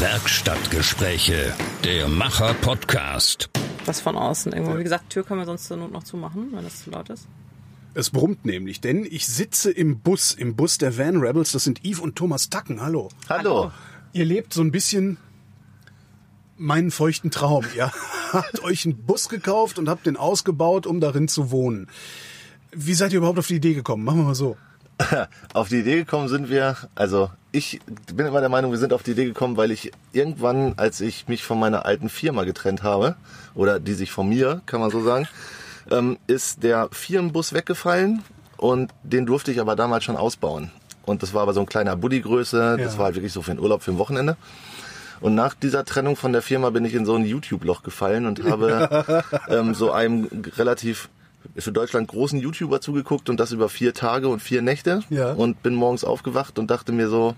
Werkstattgespräche, der Macher-Podcast. Was von außen irgendwo. Wie gesagt, Tür können wir sonst zur Not noch zumachen, wenn das zu laut ist. Es brummt nämlich, denn ich sitze im Bus, im Bus der Van Rebels. Das sind Yves und Thomas Tacken. Hallo. Hallo. Ihr lebt so ein bisschen meinen feuchten Traum. Ihr habt euch einen Bus gekauft und habt den ausgebaut, um darin zu wohnen. Wie seid ihr überhaupt auf die Idee gekommen? Machen wir mal so. Auf die Idee gekommen sind wir, also ich bin immer der Meinung, wir sind auf die Idee gekommen, weil ich irgendwann, als ich mich von meiner alten Firma getrennt habe, oder die sich von mir, kann man so sagen, ähm, ist der Firmenbus weggefallen und den durfte ich aber damals schon ausbauen. Und das war aber so ein kleiner Buddy-Größe, das Ja. war halt wirklich so für den Urlaub, für ein Wochenende. Und nach dieser Trennung von der Firma bin ich in so ein YouTube-Loch gefallen und habe ähm, so einem relativ für Deutschland großen YouTuber zugeguckt und das über vier Tage und vier Nächte. Ja. Und bin morgens aufgewacht und dachte mir so,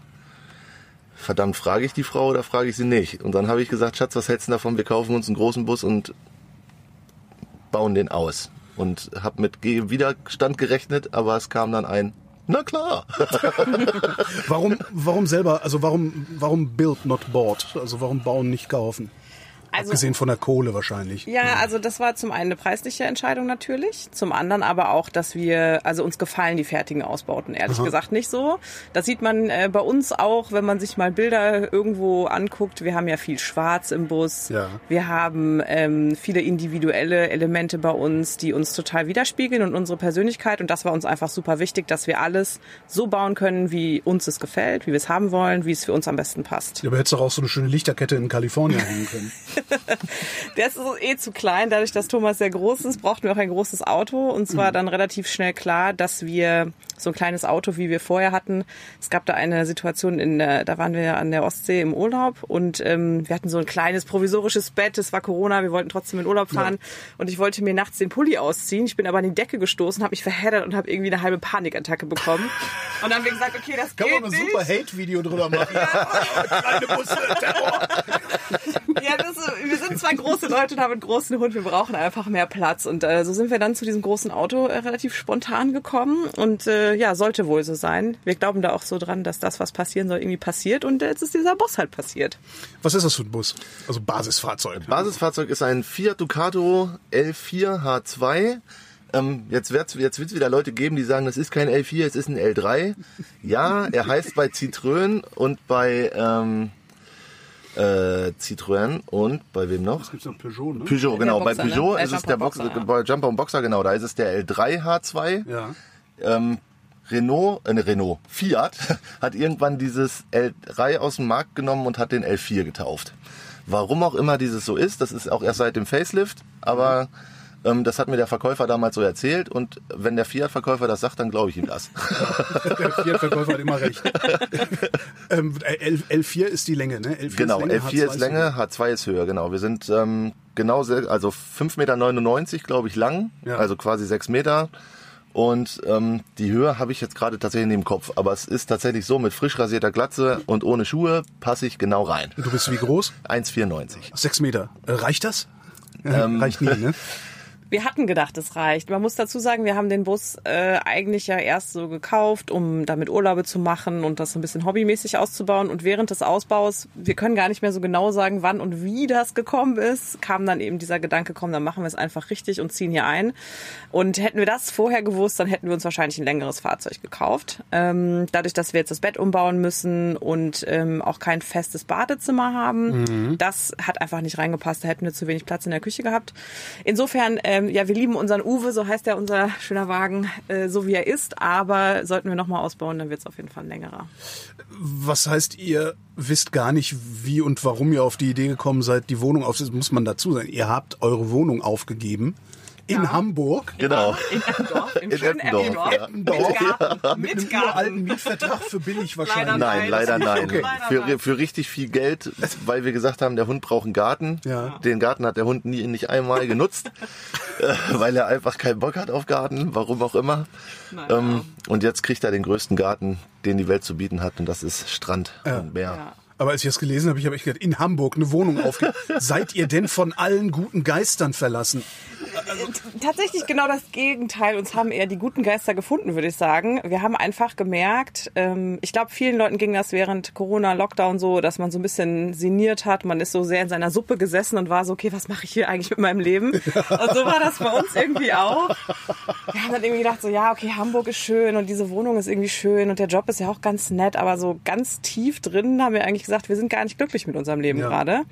verdammt, frage ich die Frau oder frage ich sie nicht? Und dann habe ich gesagt, Schatz, was hältst du davon? Wir kaufen uns einen großen Bus und bauen den aus. Und habe mit Widerstand gerechnet, aber es kam dann ein, na klar. Warum, warum selber, also warum, warum build not bought? Also warum bauen nicht kaufen? Also, Abgesehen von der Kohle wahrscheinlich. ja, also das war zum einen eine preisliche Entscheidung natürlich, zum anderen aber auch, dass wir, also uns gefallen die fertigen Ausbauten, ehrlich gesagt nicht so. Das sieht man äh, bei uns auch, wenn man sich mal Bilder irgendwo anguckt. Wir haben ja viel Schwarz im Bus. Ja. Wir haben ähm, viele individuelle Elemente bei uns, die uns total widerspiegeln und unsere Persönlichkeit. Und das war uns einfach super wichtig, dass wir alles so bauen können, wie uns es gefällt, wie wir es haben wollen, wie es für uns am besten passt. Ja, aber hättest doch auch so eine schöne Lichterkette in Kalifornien hängen können. Der ist eh zu klein. Dadurch, dass Thomas sehr groß ist, brauchten wir auch ein großes Auto. Und zwar dann relativ schnell klar, dass wir so ein kleines Auto, wie wir vorher hatten. Es gab da eine Situation, in der, da waren wir an der Ostsee im Urlaub und ähm, wir hatten so ein kleines provisorisches Bett. Es war Corona, wir wollten trotzdem in Urlaub fahren. Und ich wollte mir nachts den Pulli ausziehen. Ich bin aber an die Decke gestoßen, habe mich verheddert und habe irgendwie eine halbe Panikattacke bekommen. Und dann haben wir gesagt, okay, das Kann geht man ein nicht. super Hate-Video drüber machen. Kleine Busse, Terror. Ja, das, wir sind zwei große Leute und haben einen großen Hund. Wir brauchen einfach mehr Platz. Und äh, so sind wir dann zu diesem großen Auto äh, relativ spontan gekommen. Und äh, ja, sollte wohl so sein. Wir glauben da auch so dran, dass das, was passieren soll, irgendwie passiert. Und jetzt ist dieser Boss halt passiert. Was ist das für ein Bus? Also Basisfahrzeug. Basisfahrzeug ist ein Fiat Ducato L4 H2. Ähm, jetzt wird es jetzt wird's wieder Leute geben, die sagen, das ist kein L4, es ist ein L3. Ja, er heißt bei Citroën und bei ähm, äh, Citroën und bei wem noch? Gibt's noch Peugeot, ne? Peugeot, genau. Boxer, bei Peugeot ne? ist Äh, es der Jumper Boxer, Boxer, ja. bei Jumper und Boxer, genau. Da ist es der L3 H2. Ja. Ähm, Renault, äh, ne, Renault, Fiat hat irgendwann dieses L3 aus dem Markt genommen und hat den L4 getauft. Warum auch immer dieses so ist, das ist auch erst seit dem Facelift, aber ähm, das hat mir der Verkäufer damals so erzählt und wenn der Fiat-Verkäufer das sagt, dann glaube ich ihm das. Der Fiat-Verkäufer hat immer recht. ähm, L, L4 ist die Länge, ne? L4 genau, ist Länge, L4 ist H2 Länge, H2 ist Höhe, genau. Wir sind ähm, genau, also 5,99 Meter, glaube ich, lang, Ja. also quasi 6 Meter. Und ähm, die Höhe habe ich jetzt gerade tatsächlich neben dem Kopf. Aber es ist tatsächlich so, mit frisch rasierter Glatze und ohne Schuhe passe ich genau rein. Du bist wie groß? 1,94. Sechs Meter. Äh, reicht das? Ja, reicht nie, ne? Wir hatten gedacht, es reicht. Man muss dazu sagen, wir haben den Bus äh, eigentlich ja erst so gekauft, um damit Urlaube zu machen und das so ein bisschen hobbymäßig auszubauen. Und während des Ausbaus, wir können gar nicht mehr so genau sagen, wann und wie das gekommen ist, kam dann eben dieser Gedanke, komm, dann machen wir es einfach richtig und ziehen hier ein. Und hätten wir das vorher gewusst, dann hätten wir uns wahrscheinlich ein längeres Fahrzeug gekauft. Ähm, dadurch, dass wir jetzt das Bett umbauen müssen und ähm, auch kein festes Badezimmer haben, das hat einfach nicht reingepasst. Da hätten wir zu wenig Platz in der Küche gehabt. Insofern, ähm, ja, wir lieben unseren Uwe, so heißt ja unser schöner Wagen, äh, so wie er ist. Aber sollten wir nochmal ausbauen, dann wird es auf jeden Fall ein längerer. Was heißt, ihr wisst gar nicht, wie und warum ihr auf die Idee gekommen seid, die Wohnung aufzunehmen? Muss man dazu sagen. Ihr habt eure Wohnung aufgegeben in Hamburg. Genau. In Eppendorf, im In schönen Eppendorf, Eppendorf. ja. Mit Garten. Mit Mit einem uralten. Mietvertrag für billig wahrscheinlich. Leider Nein, Nein, leider nein. okay. Leider Für, für richtig viel Geld, weil wir gesagt haben, der Hund braucht einen Garten. Ja. Den Garten hat der Hund nie, nicht einmal genutzt, äh, weil er einfach keinen Bock hat auf Garten, warum auch immer. Naja. Ähm, und jetzt kriegt er den größten Garten, den die Welt zu bieten hat, und das ist Strand und Meer. Ja. Aber als ich das gelesen habe, ich habe echt gedacht, in Hamburg eine Wohnung aufgegeben. Seid ihr denn von allen guten Geistern verlassen? Tatsächlich genau das Gegenteil. Uns haben eher die guten Geister gefunden, würde ich sagen. Wir haben einfach gemerkt, ähm, ich glaube, vielen Leuten ging das während Corona, Lockdown so, dass man so ein bisschen sinniert hat. Man ist so sehr in seiner Suppe gesessen und war so, okay, was mache ich hier eigentlich mit meinem Leben? Und so war das bei uns irgendwie auch. Wir haben dann irgendwie gedacht, so ja, okay, Hamburg ist schön und diese Wohnung ist irgendwie schön und der Job ist ja auch ganz nett, aber so ganz tief drin haben wir eigentlich gesagt, wir sind gar nicht glücklich mit unserem Leben Ja. gerade.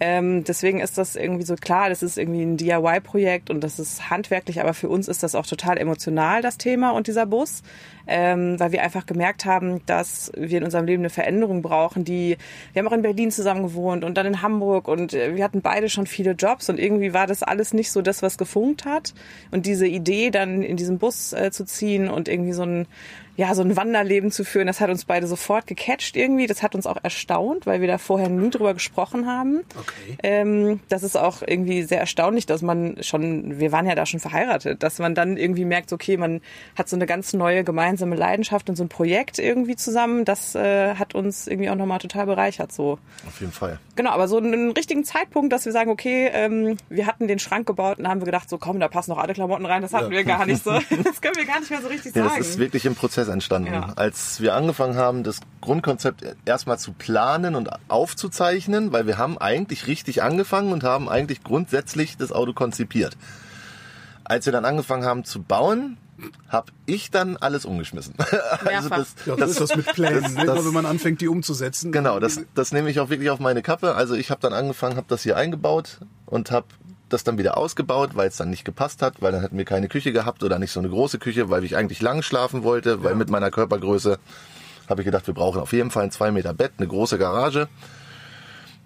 Ähm, deswegen ist das irgendwie so klar, das ist irgendwie ein DIY-Projekt und das ist handwerklich, aber für uns ist das auch total emotional, das Thema und dieser Bus, ähm, weil wir einfach gemerkt haben, dass wir in unserem Leben eine Veränderung brauchen, die, wir haben auch in Berlin zusammen gewohnt und dann in Hamburg und äh, wir hatten beide schon viele Jobs und irgendwie war das alles nicht so das, was gefunkt hat. Und diese Idee dann in diesem Bus äh, zu ziehen und irgendwie so ein ja, so ein Wanderleben zu führen, das hat uns beide sofort gecatcht irgendwie. Das hat uns auch erstaunt, weil wir da vorher nie drüber gesprochen haben. Okay. Ähm, das ist auch irgendwie sehr erstaunlich, dass man schon, wir waren ja da schon verheiratet, dass man dann irgendwie merkt, okay, man hat so eine ganz neue gemeinsame Leidenschaft und so ein Projekt irgendwie zusammen. Das äh, hat uns irgendwie auch nochmal total bereichert so. Auf jeden Fall. Genau, aber so einen richtigen Zeitpunkt, dass wir sagen, okay, ähm, wir hatten den Schrank gebaut und haben wir gedacht, so komm, da passen noch alle Klamotten rein. Das hatten Ja. wir gar nicht so. Das können wir gar nicht mehr so richtig Ja, sagen. das ist wirklich im Prozess entstanden. Ja. Als wir angefangen haben, das Grundkonzept erstmal zu planen und aufzuzeichnen, weil wir haben eigentlich richtig angefangen und haben eigentlich grundsätzlich das Auto konzipiert. Als wir dann angefangen haben zu bauen, habe ich dann alles umgeschmissen. also das, Ja, das ist das mit Plänen, ne? das- wenn man anfängt, die umzusetzen. Genau, das, das nehme ich auch wirklich auf meine Kappe. Also ich habe dann angefangen, habe das hier eingebaut und habe das dann wieder ausgebaut, weil es dann nicht gepasst hat, weil dann hätten wir keine Küche gehabt oder nicht so eine große Küche, weil ich eigentlich lang schlafen wollte, weil mit meiner Körpergröße habe ich gedacht, wir brauchen auf jeden Fall ein 2 Meter Bett, eine große Garage.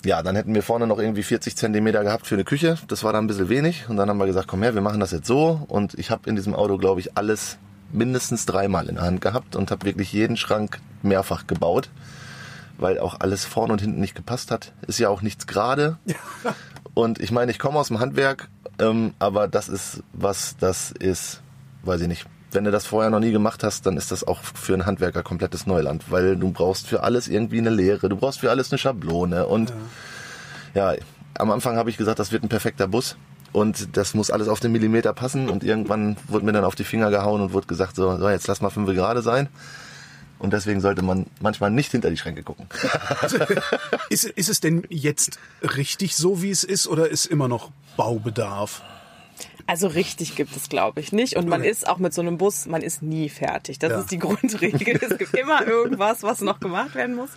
Ja, dann hätten wir vorne noch irgendwie 40 Zentimeter gehabt für eine Küche. Das war dann ein bisschen wenig. Und dann haben wir gesagt, komm her, wir machen das jetzt so. Und ich habe in diesem Auto, glaube ich, alles mindestens dreimal in der Hand gehabt und habe wirklich jeden Schrank mehrfach gebaut weil auch alles vorne und hinten nicht gepasst hat. Ist ja auch nichts gerade. Und ich meine, ich komme aus dem Handwerk, ähm, aber das ist was, das ist, weiß ich nicht. Wenn du das vorher noch nie gemacht hast, dann ist das auch für einen Handwerker komplettes Neuland, weil du brauchst für alles irgendwie eine Lehre, du brauchst für alles eine Schablone und ja, am Anfang habe ich gesagt, das wird ein perfekter Bus und das muss alles auf den Millimeter passen und irgendwann wurde mir dann auf die Finger gehauen und wurde gesagt, so, so jetzt lass mal fünf gerade sein. Und deswegen sollte man manchmal nicht hinter die Schränke gucken. Ist, ist es denn jetzt richtig so, wie es ist, oder ist immer noch Baubedarf? Also richtig gibt es, glaube ich, nicht. Und man ist auch mit so einem Bus, man ist nie fertig. Das Ja. ist die Grundregel. Es gibt immer irgendwas, was noch gemacht werden muss.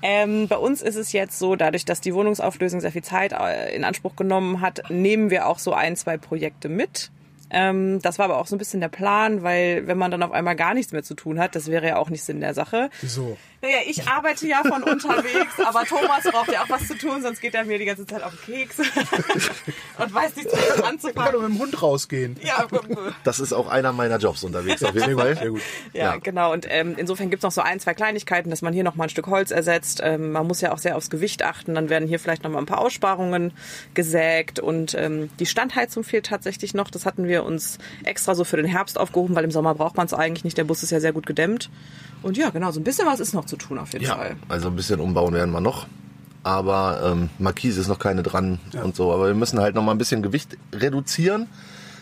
Ähm, bei uns ist es jetzt so, dadurch, dass die Wohnungsauflösung sehr viel Zeit äh, in Anspruch genommen hat, nehmen wir auch so ein, zwei Projekte mit. Ähm, das war aber auch so ein bisschen der Plan, weil wenn man dann auf einmal gar nichts mehr zu tun hat, das wäre ja auch nicht Sinn der Sache. Wieso? Naja, ich arbeite ja von unterwegs, aber Thomas braucht ja auch was zu tun, sonst geht er mir die ganze Zeit auf den Keks und weiß nicht, was Ich kann mit dem Hund rausgehen. Ja, Das ist auch einer meiner Jobs unterwegs auf jeden Fall. sehr gut. ja, Ja. genau. Und ähm, insofern gibt's noch so ein, zwei Kleinigkeiten, dass man hier noch mal ein Stück Holz ersetzt. Ähm, man muss ja auch sehr aufs Gewicht achten. Dann werden hier vielleicht noch mal ein paar Aussparungen gesägt. Und ähm, die Standheizung fehlt tatsächlich noch. Das hatten wir uns extra so für den Herbst aufgehoben, weil im Sommer braucht man es eigentlich nicht. Der Bus ist ja sehr gut gedämmt. Und ja, genau, so ein bisschen was ist noch zu tun auf jeden Ja, Fall. also ein bisschen umbauen werden wir noch. Aber ähm, Markise ist noch keine dran und so. Aber wir müssen halt noch mal ein bisschen Gewicht reduzieren,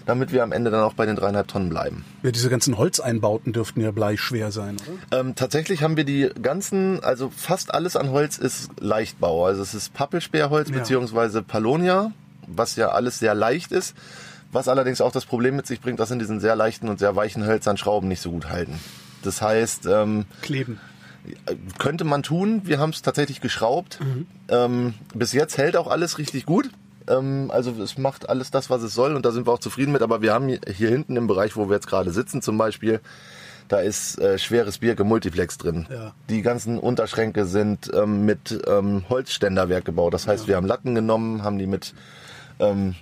damit wir am Ende dann auch bei den dreieinhalb Tonnen bleiben. Ja, diese ganzen Holzeinbauten dürften ja bleischwer sein, oder? Ähm, tatsächlich haben wir die ganzen, also fast alles an Holz ist Leichtbau. Also es ist Pappelsperrholz Ja. beziehungsweise Palonia, was ja alles sehr leicht ist. Was allerdings auch das Problem mit sich bringt, dass in diesen sehr leichten und sehr weichen Hölzern Schrauben nicht so gut halten. Das heißt, ähm, Kleben. könnte man tun. Wir haben es tatsächlich geschraubt. Ähm, bis jetzt hält auch alles richtig gut. Ähm, also es macht alles das, was es soll und da sind wir auch zufrieden mit. Aber wir haben hier- hinten im Bereich, wo wir jetzt gerade sitzen zum Beispiel, da ist äh, schweres Birke Multiplex drin. Ja. Die ganzen Unterschränke sind ähm, mit ähm, Holzständerwerk gebaut. Das heißt, wir haben Latten genommen, haben die mit ähm,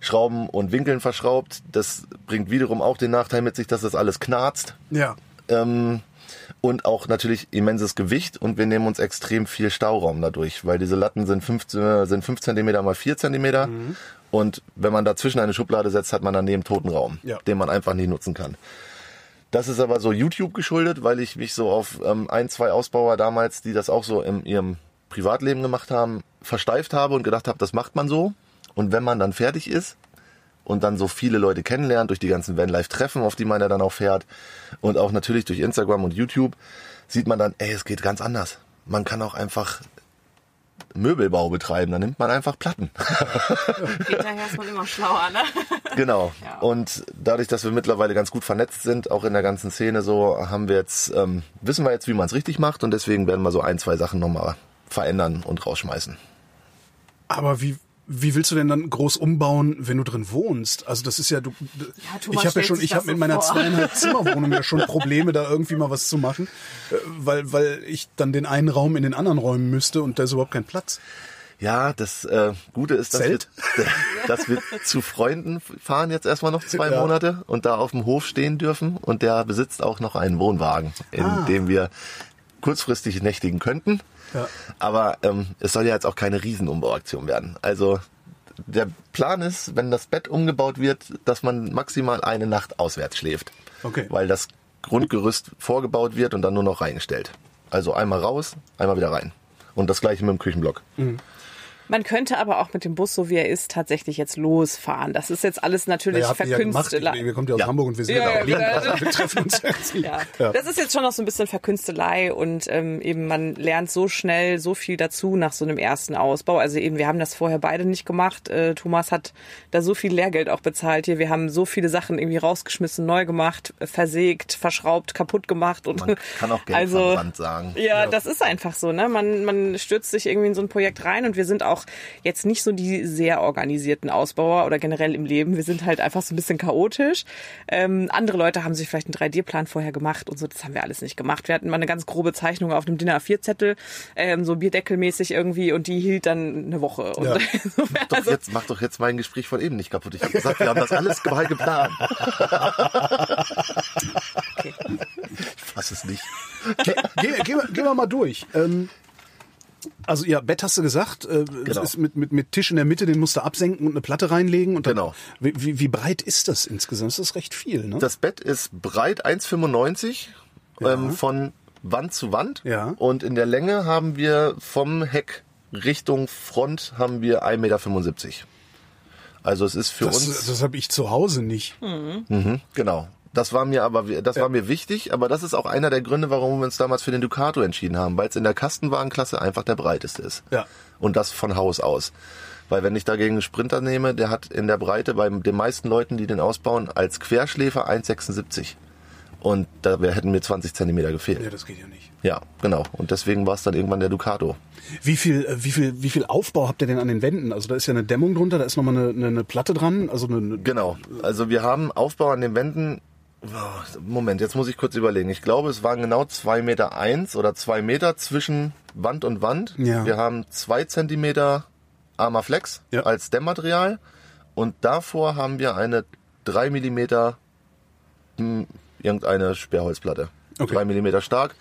Schrauben und Winkeln verschraubt. Das bringt wiederum auch den Nachteil mit sich, dass das alles knarzt Ja. ähm, und auch natürlich immenses Gewicht und wir nehmen uns extrem viel Stauraum dadurch, weil diese Latten sind 5, äh, sind 5 cm mal 4 cm und wenn man dazwischen eine Schublade setzt, hat man daneben toten Raum, Ja. den man einfach nicht nutzen kann. Das ist aber so YouTube geschuldet, weil ich mich so auf ähm, ein, zwei Ausbauer damals, die das auch so in ihrem Privatleben gemacht haben, versteift habe und gedacht habe, das macht man so. Und wenn man dann fertig ist und dann so viele Leute kennenlernt durch die ganzen Vanlife-Treffen, auf die man ja dann auch fährt und auch natürlich durch Instagram und YouTube, sieht man dann, ey, es geht ganz anders. Man kann auch einfach Möbelbau betreiben, dann nimmt man einfach Platten. Hinterher ist man immer schlauer, ne? Genau. Ja. Und dadurch, dass wir mittlerweile ganz gut vernetzt sind, auch in der ganzen Szene so, haben wir jetzt, ähm, wissen wir jetzt, wie man es richtig macht und deswegen werden wir so ein, zwei Sachen nochmal verändern und rausschmeißen. Aber wie, wie willst du denn dann groß umbauen, wenn du drin wohnst? Also das ist ja du. Thomas ich habe ja schon, ich habe mit meiner vor. zweieinhalb Zimmerwohnung ja schon Probleme, da irgendwie mal was zu machen, äh, weil weil ich dann den einen Raum in den anderen räumen müsste und da ist überhaupt kein Platz. Ja, das äh, Gute ist, dass Zelt? wir, dass wir zu Freunden fahren jetzt erstmal noch zwei Ja. Monate und da auf dem Hof stehen dürfen und der besitzt auch noch einen Wohnwagen, in Ah. dem wir kurzfristig nächtigen könnten. Ja. Aber ähm, es soll ja jetzt auch keine Riesenumbauaktion werden. Also der Plan ist, wenn das Bett umgebaut wird, dass man maximal eine Nacht auswärts schläft. Okay. Weil das Grundgerüst vorgebaut wird und dann nur noch reingestellt. Also einmal raus, einmal wieder rein. Und das gleiche mit dem Küchenblock. Man könnte aber auch mit dem Bus, so wie er ist, tatsächlich jetzt losfahren. Das ist jetzt alles natürlich Ja, habt ihr ja ihr kommt ja aus Ja. Hamburg und wir sind Ja, ja, ja, da. wir treffen uns. Ja. Ja. das ist jetzt schon noch so ein bisschen Verkünstelei und ähm, eben man lernt so schnell so viel dazu nach so einem ersten Ausbau. Also eben, wir haben das vorher beide nicht gemacht. Äh, Thomas hat da so viel Lehrgeld auch bezahlt hier. Wir haben so viele Sachen irgendwie rausgeschmissen, neu gemacht, versägt, verschraubt, kaputt gemacht und Man kann auch Geld also, sagen. Ja, das ist einfach so, ne? Man, man stürzt sich irgendwie in so ein Projekt rein und wir sind auch jetzt nicht so die sehr organisierten Ausbauer oder generell im Leben. Wir sind halt einfach so ein bisschen chaotisch. Ähm, andere Leute haben sich vielleicht einen 3D-Plan vorher gemacht und so. Das haben wir alles nicht gemacht. Wir hatten mal eine ganz grobe Zeichnung auf einem DIN A4-Zettel, ähm, so bierdeckelmäßig irgendwie und die hielt dann eine Woche. Und Ja. insofern, Doch also, jetzt, mach doch jetzt mein Gespräch von eben nicht kaputt. Ich habe gesagt, wir haben das alles mal geplant. Ich fass es nicht. Geh, gehen wir- gehen wir mal durch. Ähm, also ja, Bett hast du gesagt, äh, Genau. das ist mit, mit, mit Tisch in der Mitte, den musst du absenken und eine Platte reinlegen. Und dann, Genau. Wie, wie, breit ist das insgesamt? Das ist recht viel, ne? Das Bett ist breit 1,95 ähm, von Wand zu Wand. Ja. Und in der Länge haben wir vom Heck Richtung Front haben wir 1,75 Meter. Also es ist für das uns das habe ich zu Hause nicht. Genau. Das war mir aber, das war mir wichtig, aber das ist auch einer der Gründe, warum wir uns damals für den Ducato entschieden haben, weil es in der Kastenwagenklasse einfach der breiteste ist. Ja. Und das von Haus aus. Weil wenn ich dagegen einen Sprinter nehme, der hat in der Breite bei den meisten Leuten, die den ausbauen, als Querschläfer 1,76. Und da hätten mir 20 Zentimeter gefehlt. Ja, das geht ja nicht. Ja, genau. Und deswegen war es dann irgendwann der Ducato. Wie viel, äh, wie viel, wie viel Aufbau habt ihr denn an den Wänden? Also da ist ja eine Dämmung drunter, da ist nochmal eine, eine, eine Platte dran, also eine, eine Genau. Also wir haben Aufbau an den Wänden. Oh, Moment, jetzt muss ich kurz überlegen. Ich glaube, es waren genau zwei Meter eins oder zwei Meter zwischen Wand und Wand. Ja. Wir haben zwei Zentimeter Armaflex Ja. als Dämmmaterial und davor haben wir eine drei Millimeter hm, irgendeine Sperrholzplatte. Okay. Drei Millimeter stark.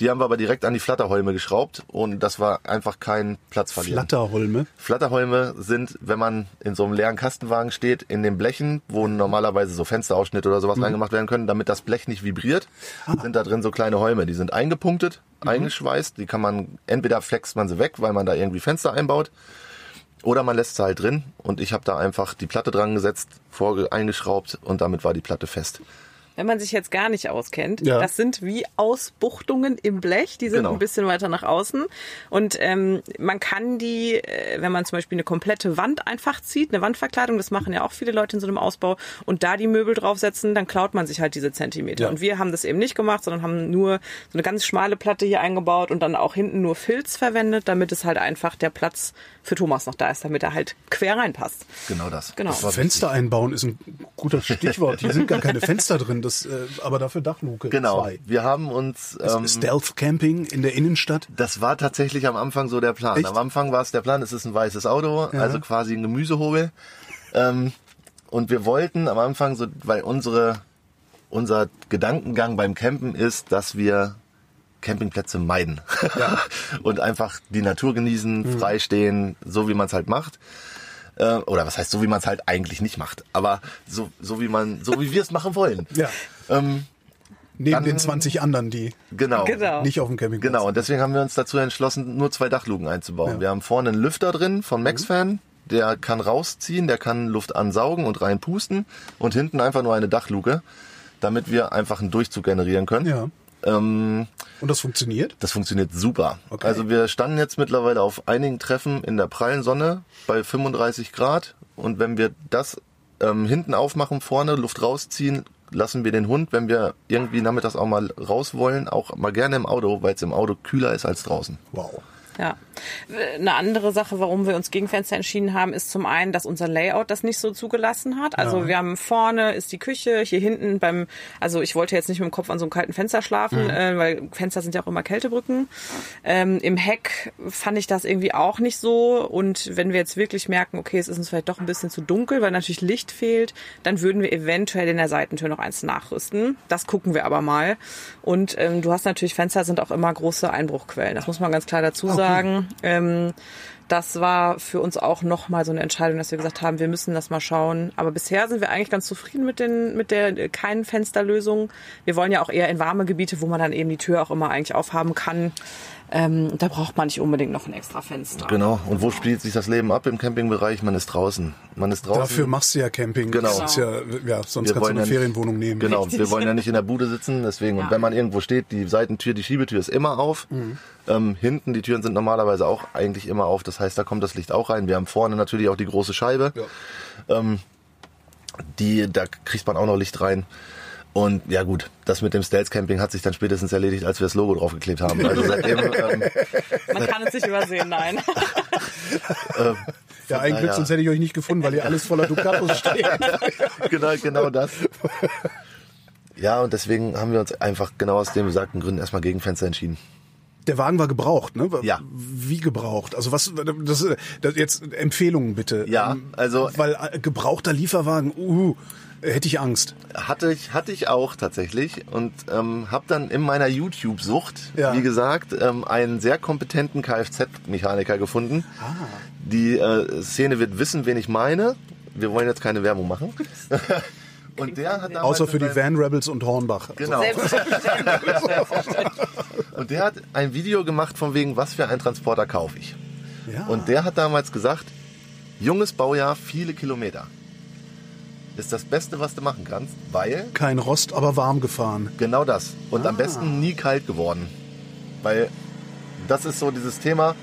Die haben wir aber direkt an die Flatterholme geschraubt und das war einfach kein Platz verlieren. Flatterholme. Flatterholme sind, wenn man in so einem leeren Kastenwagen steht, in den Blechen, wo normalerweise so Fensterausschnitte oder sowas reingemacht werden können, damit das Blech nicht vibriert, sind da drin so kleine Holme. Die sind eingepunktet, eingeschweißt. Die kann man, entweder flext man sie weg, weil man da irgendwie Fenster einbaut, oder man lässt sie halt drin. Und ich habe da einfach die Platte dran gesetzt, vorge eingeschraubt und damit war die Platte fest. Wenn man sich jetzt gar nicht auskennt, Ja. das sind wie Ausbuchtungen im Blech, die sind Genau. ein bisschen weiter nach außen. Und ähm, man kann die, äh, wenn man zum Beispiel eine komplette Wand einfach zieht, eine Wandverkleidung, das machen ja auch viele Leute in so einem Ausbau, und da die Möbel draufsetzen, dann klaut man sich halt diese Zentimeter. Ja. Und wir haben das eben nicht gemacht, sondern haben nur so eine ganz schmale Platte hier eingebaut und dann auch hinten nur Filz verwendet, damit es halt einfach der Platz für Thomas noch da ist, damit er halt quer reinpasst. Genau das. Genau. Das Fenster einbauen ist ein guter Stichwort. Hier sind gar keine Fenster drin, das, äh, aber dafür Dachluke. Genau. Zwei. Wir haben uns ähm, Stealth Camping in der Innenstadt. Das war tatsächlich am Anfang so der Plan. Echt? Am Anfang war es der Plan, es ist ein weißes Auto, also quasi ein Gemüsehobel. Ähm, und wir wollten am Anfang so, weil unsere, unser Gedankengang beim Campen ist, dass wir Campingplätze meiden. und einfach die Natur genießen, frei stehen, so wie man es halt macht. Äh, oder was heißt so, wie man es halt eigentlich nicht macht. Aber so, so wie man, so wie wir es machen wollen. Ja. Ähm, Neben Dann- den 20 anderen, die genau. Genau. nicht auf dem Campingplatz Genau, und deswegen haben wir uns dazu entschlossen, nur zwei Dachluken einzubauen. Ja. Wir haben vorne einen Lüfter drin von MaxFan, der kann rausziehen, der kann Luft ansaugen und reinpusten und hinten einfach nur eine Dachluke, damit wir einfach einen Durchzug generieren können. Ja. Ähm, Und das funktioniert? das funktioniert super. Okay. Also wir standen jetzt mittlerweile auf einigen Treffen in der prallen Sonne bei 35 Grad und wenn wir das ähm, hinten aufmachen, vorne Luft rausziehen, lassen wir den Hund, wenn wir irgendwie nachmittags auch mal raus wollen, auch mal gerne im Auto, weil es im Auto kühler ist als draußen. Wow. Ja. Eine andere Sache, warum wir uns gegen Fenster entschieden haben, ist zum einen, dass unser Layout das nicht so zugelassen hat. Also Ja. wir haben vorne ist die Küche, hier hinten beim, also ich wollte jetzt nicht mit dem Kopf an so einem kalten Fenster schlafen, Mhm. äh, weil Fenster sind ja auch immer Kältebrücken. Ähm, Im Heck fand ich das irgendwie auch nicht so. Und wenn wir jetzt wirklich merken, okay, es ist uns vielleicht doch ein bisschen zu dunkel, weil natürlich Licht fehlt, dann würden wir eventuell in der Seitentür noch eins nachrüsten. Das gucken wir aber mal. Und ähm, du hast natürlich, Fenster sind auch immer große Einbruchquellen. Das muss man ganz klar dazu sagen. Ähm, das war für uns auch nochmal so eine Entscheidung, dass wir gesagt haben, wir müssen das mal schauen. Aber bisher sind wir eigentlich ganz zufrieden mit, den, mit der äh, keinen Fensterlösung. Wir wollen ja auch eher in warme Gebiete, wo man dann eben die Tür auch immer eigentlich aufhaben kann. Ähm, da braucht man nicht unbedingt noch ein extra Fenster. Genau. Und wo spielt sich das Leben ab im Campingbereich? Man ist draußen. Man ist draußen. Dafür machst du ja Camping. Genau. Das ist ja, ja, sonst Wir kannst du wollen eine ja nicht- Ferienwohnung nehmen. Genau, Richtig. wir wollen ja nicht in der Bude sitzen, deswegen, Ja. und wenn man irgendwo steht, die Seitentür, die Schiebetür ist immer auf. Mhm. Ähm, hinten, die Türen sind normalerweise auch eigentlich immer auf, das heißt, da kommt das Licht auch rein. Wir haben vorne natürlich auch die große Scheibe, ähm, die, da kriegt man auch noch Licht rein. Und ja gut, das mit dem Stealth Camping hat sich dann spätestens erledigt, als wir das Logo draufgeklebt haben. Also seitdem, ähm, Man kann es nicht übersehen, nein. Ja, ein Glück, sonst hätte ich euch nicht gefunden, weil ihr alles voller Ducatos steht. genau, genau das. Ja, und deswegen haben wir uns einfach genau aus den besagten Gründen erstmal gegen Fenster entschieden. Der Wagen war gebraucht, ne? Ja. Wie gebraucht? Also was, das, das jetzt Empfehlungen bitte. Ja, Ähm, also- Weil äh, gebrauchter Lieferwagen, uh, hätte ich Angst. Hatte ich, hatte ich auch tatsächlich und ähm, habe dann in meiner YouTube-Sucht, Ja. wie gesagt, ähm, einen sehr kompetenten Kfz-Mechaniker gefunden. Ah. Die äh, Szene wird wissen, wen ich meine. Wir wollen jetzt keine Werbung machen. und der hat damals Außer für die Van Rebels und Hornbach. Genau. Und der hat ein Video gemacht von wegen, was für einen Transporter kaufe ich. Ja. Und der hat damals gesagt, junges Baujahr, viele Kilometer. Ist das Beste, was du machen kannst, weil Kein Rost, aber warm gefahren. Genau das. Und Ah. am besten nie kalt geworden. Weil das ist so dieses Thema,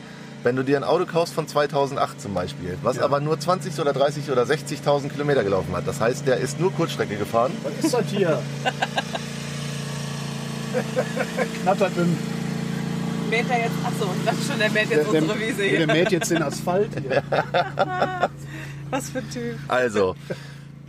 wenn du dir ein Auto kaufst von 2008 zum Beispiel, was aber nur 20 oder 30 oder 60.000 Kilometer gelaufen hat. Das heißt, der ist nur Kurzstrecke gefahren. Was ist das hier? Knattert dünn. Mäht er jetzt, achso, das ist schon, der mäht jetzt unsere Wiese der hier. mäht jetzt den Asphalt hier. Was für ein Typ. Also,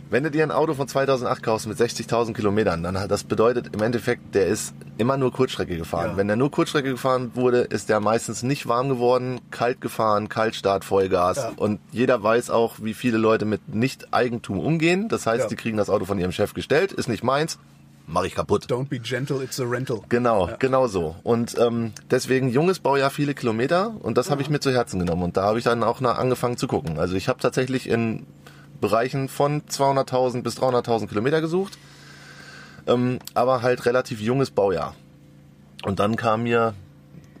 wenn du dir ein Auto von 2008 kaufst mit 60.000 Kilometern, dann hat das bedeutet im Endeffekt, der ist immer nur Kurzstrecke gefahren. Ja. Wenn der nur Kurzstrecke gefahren wurde, ist der meistens nicht warm geworden, kalt gefahren, Kaltstart, Vollgas. Ja. Und jeder weiß auch, wie viele Leute mit Nicht-Eigentum umgehen. Das heißt, Ja. die kriegen das Auto von ihrem Chef gestellt, ist nicht meins, mache ich kaputt. Don't be gentle, it's a rental. Genau, genau so. Und ähm, deswegen junges Baujahr, viele Kilometer und das habe ich mir zu Herzen genommen und da habe ich dann auch nach angefangen zu gucken. Also ich habe tatsächlich in Bereichen von 200.000 bis 300.000 Kilometer gesucht, ähm, aber halt relativ junges Baujahr. Und dann kamen mir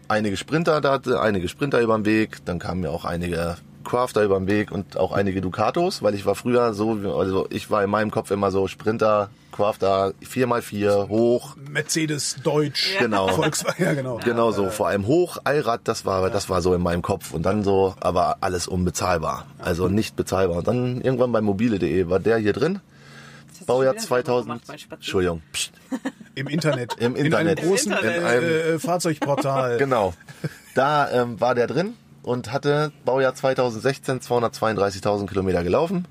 einige Sprinter, da hatte einige Sprinter über den Weg, dann kamen mir auch einige Crafter über den Weg und auch einige Ducatos, weil ich war früher so, also ich war in meinem Kopf immer so Sprinter, Crafter, 4x4, hoch, Mercedes, Deutsch, Genau. Volkswagen, ja genau. Genau so, vor allem hoch, Allrad, das war, das war so in meinem Kopf und dann so, aber alles unbezahlbar, also nicht bezahlbar. Und dann irgendwann bei mobile.de war der hier drin, Baujahr schon wieder 2000, gemacht, mein Spatz? Entschuldigung, pst, Im Internet. Im Internet. In einem großen Im äh, Internet. äh, Fahrzeugportal. genau, da ähm, war der drin und hatte Baujahr 2016 232.000 Kilometer gelaufen,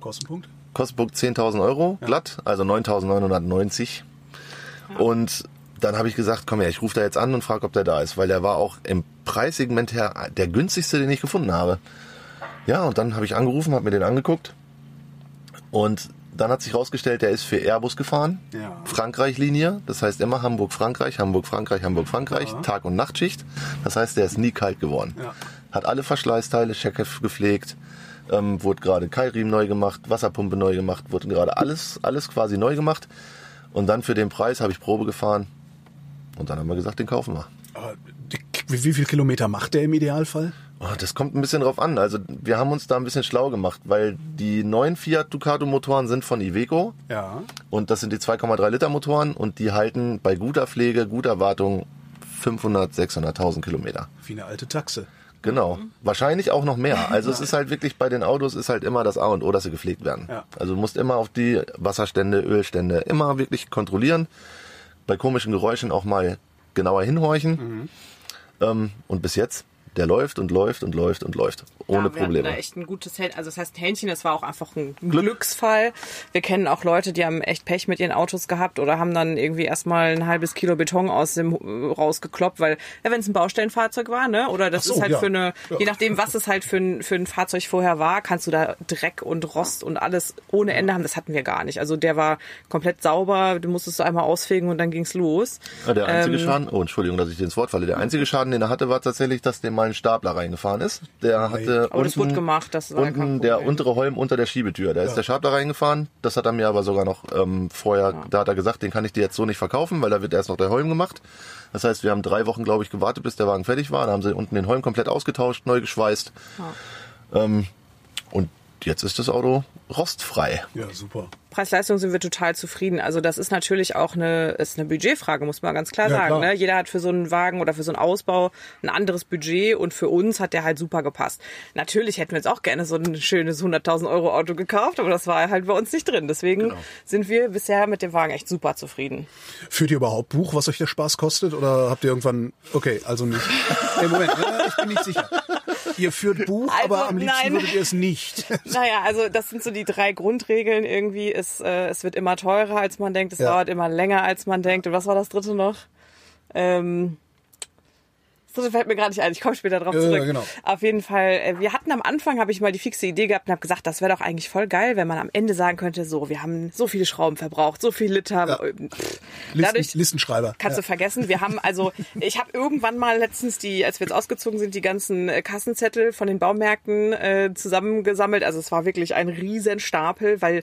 Kostenpunkt? Kostenpunkt 10.000 Euro glatt, also 9.990 und dann habe ich gesagt, komm her, ich rufe da jetzt an und frage, ob der da ist, weil der war auch im Preissegment her der günstigste, den ich gefunden habe. Ja, und dann habe ich angerufen, habe mir den angeguckt. Und dann hat sich herausgestellt, der ist für Airbus gefahren, Ja. Frankreich-Linie, das heißt immer Hamburg-Frankreich, Hamburg-Frankreich, Hamburg-Frankreich, Tag- und Nachtschicht. Das heißt, der ist nie kalt geworden. Ja. Hat alle Verschleißteile, Checkheft gepflegt, ähm, wurde gerade Keilriemen neu gemacht, Wasserpumpe neu gemacht, wurde gerade alles, alles quasi neu gemacht. Und dann für den Preis habe ich Probe gefahren und dann haben wir gesagt, den kaufen wir. Aber Wie, wie viel Kilometer macht der im Idealfall? Oh, das kommt ein bisschen drauf an. Also wir haben uns da ein bisschen schlau gemacht, weil die neuen Fiat Ducato Motoren sind von Iveco Ja. und das sind die 2,3 Liter Motoren und die halten bei guter Pflege, guter Wartung 500, 600.000 Kilometer. Wie eine alte Taxe. Genau. Wahrscheinlich auch noch mehr. Also es ist halt wirklich bei den Autos ist halt immer das A und O, dass sie gepflegt werden. Ja. Also du musst immer auf die Wasserstände, Ölstände immer wirklich kontrollieren. Bei komischen Geräuschen auch mal genauer hinhorchen. Ähm, und bis jetzt, der läuft und läuft und läuft und läuft. Ohne ja, wir Probleme. da echt ein gutes Händchen. Also das heißt Händchen, das war auch einfach ein Glücksfall. Wir kennen auch Leute, die haben echt Pech mit ihren Autos gehabt oder haben dann irgendwie erstmal ein halbes Kilo Beton aus dem äh, rausgekloppt, weil ja, wenn es ein Baustellenfahrzeug war, ne? Oder das so, ist halt ja. für eine, Ja. je nachdem, was es halt für ein, für ein Fahrzeug vorher war, kannst du da Dreck und Rost und alles ohne Ende haben. Das hatten wir gar nicht. Also der war komplett sauber, du musstest du einmal ausfegen und dann ging's los. Ja, der einzige Ähm, Schaden, oh Entschuldigung, dass ich dir ins Wort falle, der einzige Schaden, den er hatte, war tatsächlich, dass dem mal ein Stapler reingefahren ist. Der hatte Aber das wurde gemacht, das unten der untere Holm unter der Schiebetür. Da ist der Stapler reingefahren. Das hat er mir aber sogar noch ähm, vorher, da hat er gesagt, den kann ich dir jetzt so nicht verkaufen, weil da wird erst noch der Holm gemacht. Das heißt, wir haben drei Wochen, glaube ich, gewartet, bis der Wagen fertig war. Da haben sie unten den Holm komplett ausgetauscht, neu geschweißt. Ähm, und jetzt ist das Auto rostfrei. Ja, super. Preis-Leistung sind wir total zufrieden. Also das ist natürlich auch eine, ist eine Budgetfrage, muss man ganz klar Ja, sagen. klar. Ne? Jeder hat für so einen Wagen oder für so einen Ausbau ein anderes Budget und für uns hat der halt super gepasst. Natürlich hätten wir jetzt auch gerne so ein schönes 100.000 Euro Auto gekauft, aber das war halt bei uns nicht drin. Deswegen Genau. sind wir bisher mit dem Wagen echt super zufrieden. Führt ihr überhaupt Buch, was euch der Spaß kostet? Oder habt ihr irgendwann. Okay, also nicht. Ey, Moment, äh, ich bin nicht sicher. Ihr führt Buch, Also, aber am liebsten nein. würdet ihr es nicht. Naja, also das sind so die drei Grundregeln irgendwie. Es, äh, es wird immer teurer, als man denkt. Es Ja. dauert immer länger, als man denkt. Und was war das dritte noch? Ähm, das fällt mir gerade nicht ein. Ich komme später drauf Ja, zurück. ja, genau. Auf jeden Fall. äh, Wir hatten am Anfang, habe ich mal die fixe Idee gehabt und habe gesagt, das wäre doch eigentlich voll geil, wenn man am Ende sagen könnte, so, wir haben so viele Schrauben verbraucht, so viel Liter. Ja. Listen, Dadurch- Listenschreiber. Kannst du vergessen. Wir haben also, ich habe irgendwann mal letztens die, als wir jetzt ausgezogen sind, die ganzen äh, Kassenzettel von den Baumärkten äh, zusammengesammelt. Also es war wirklich ein Riesenstapel, weil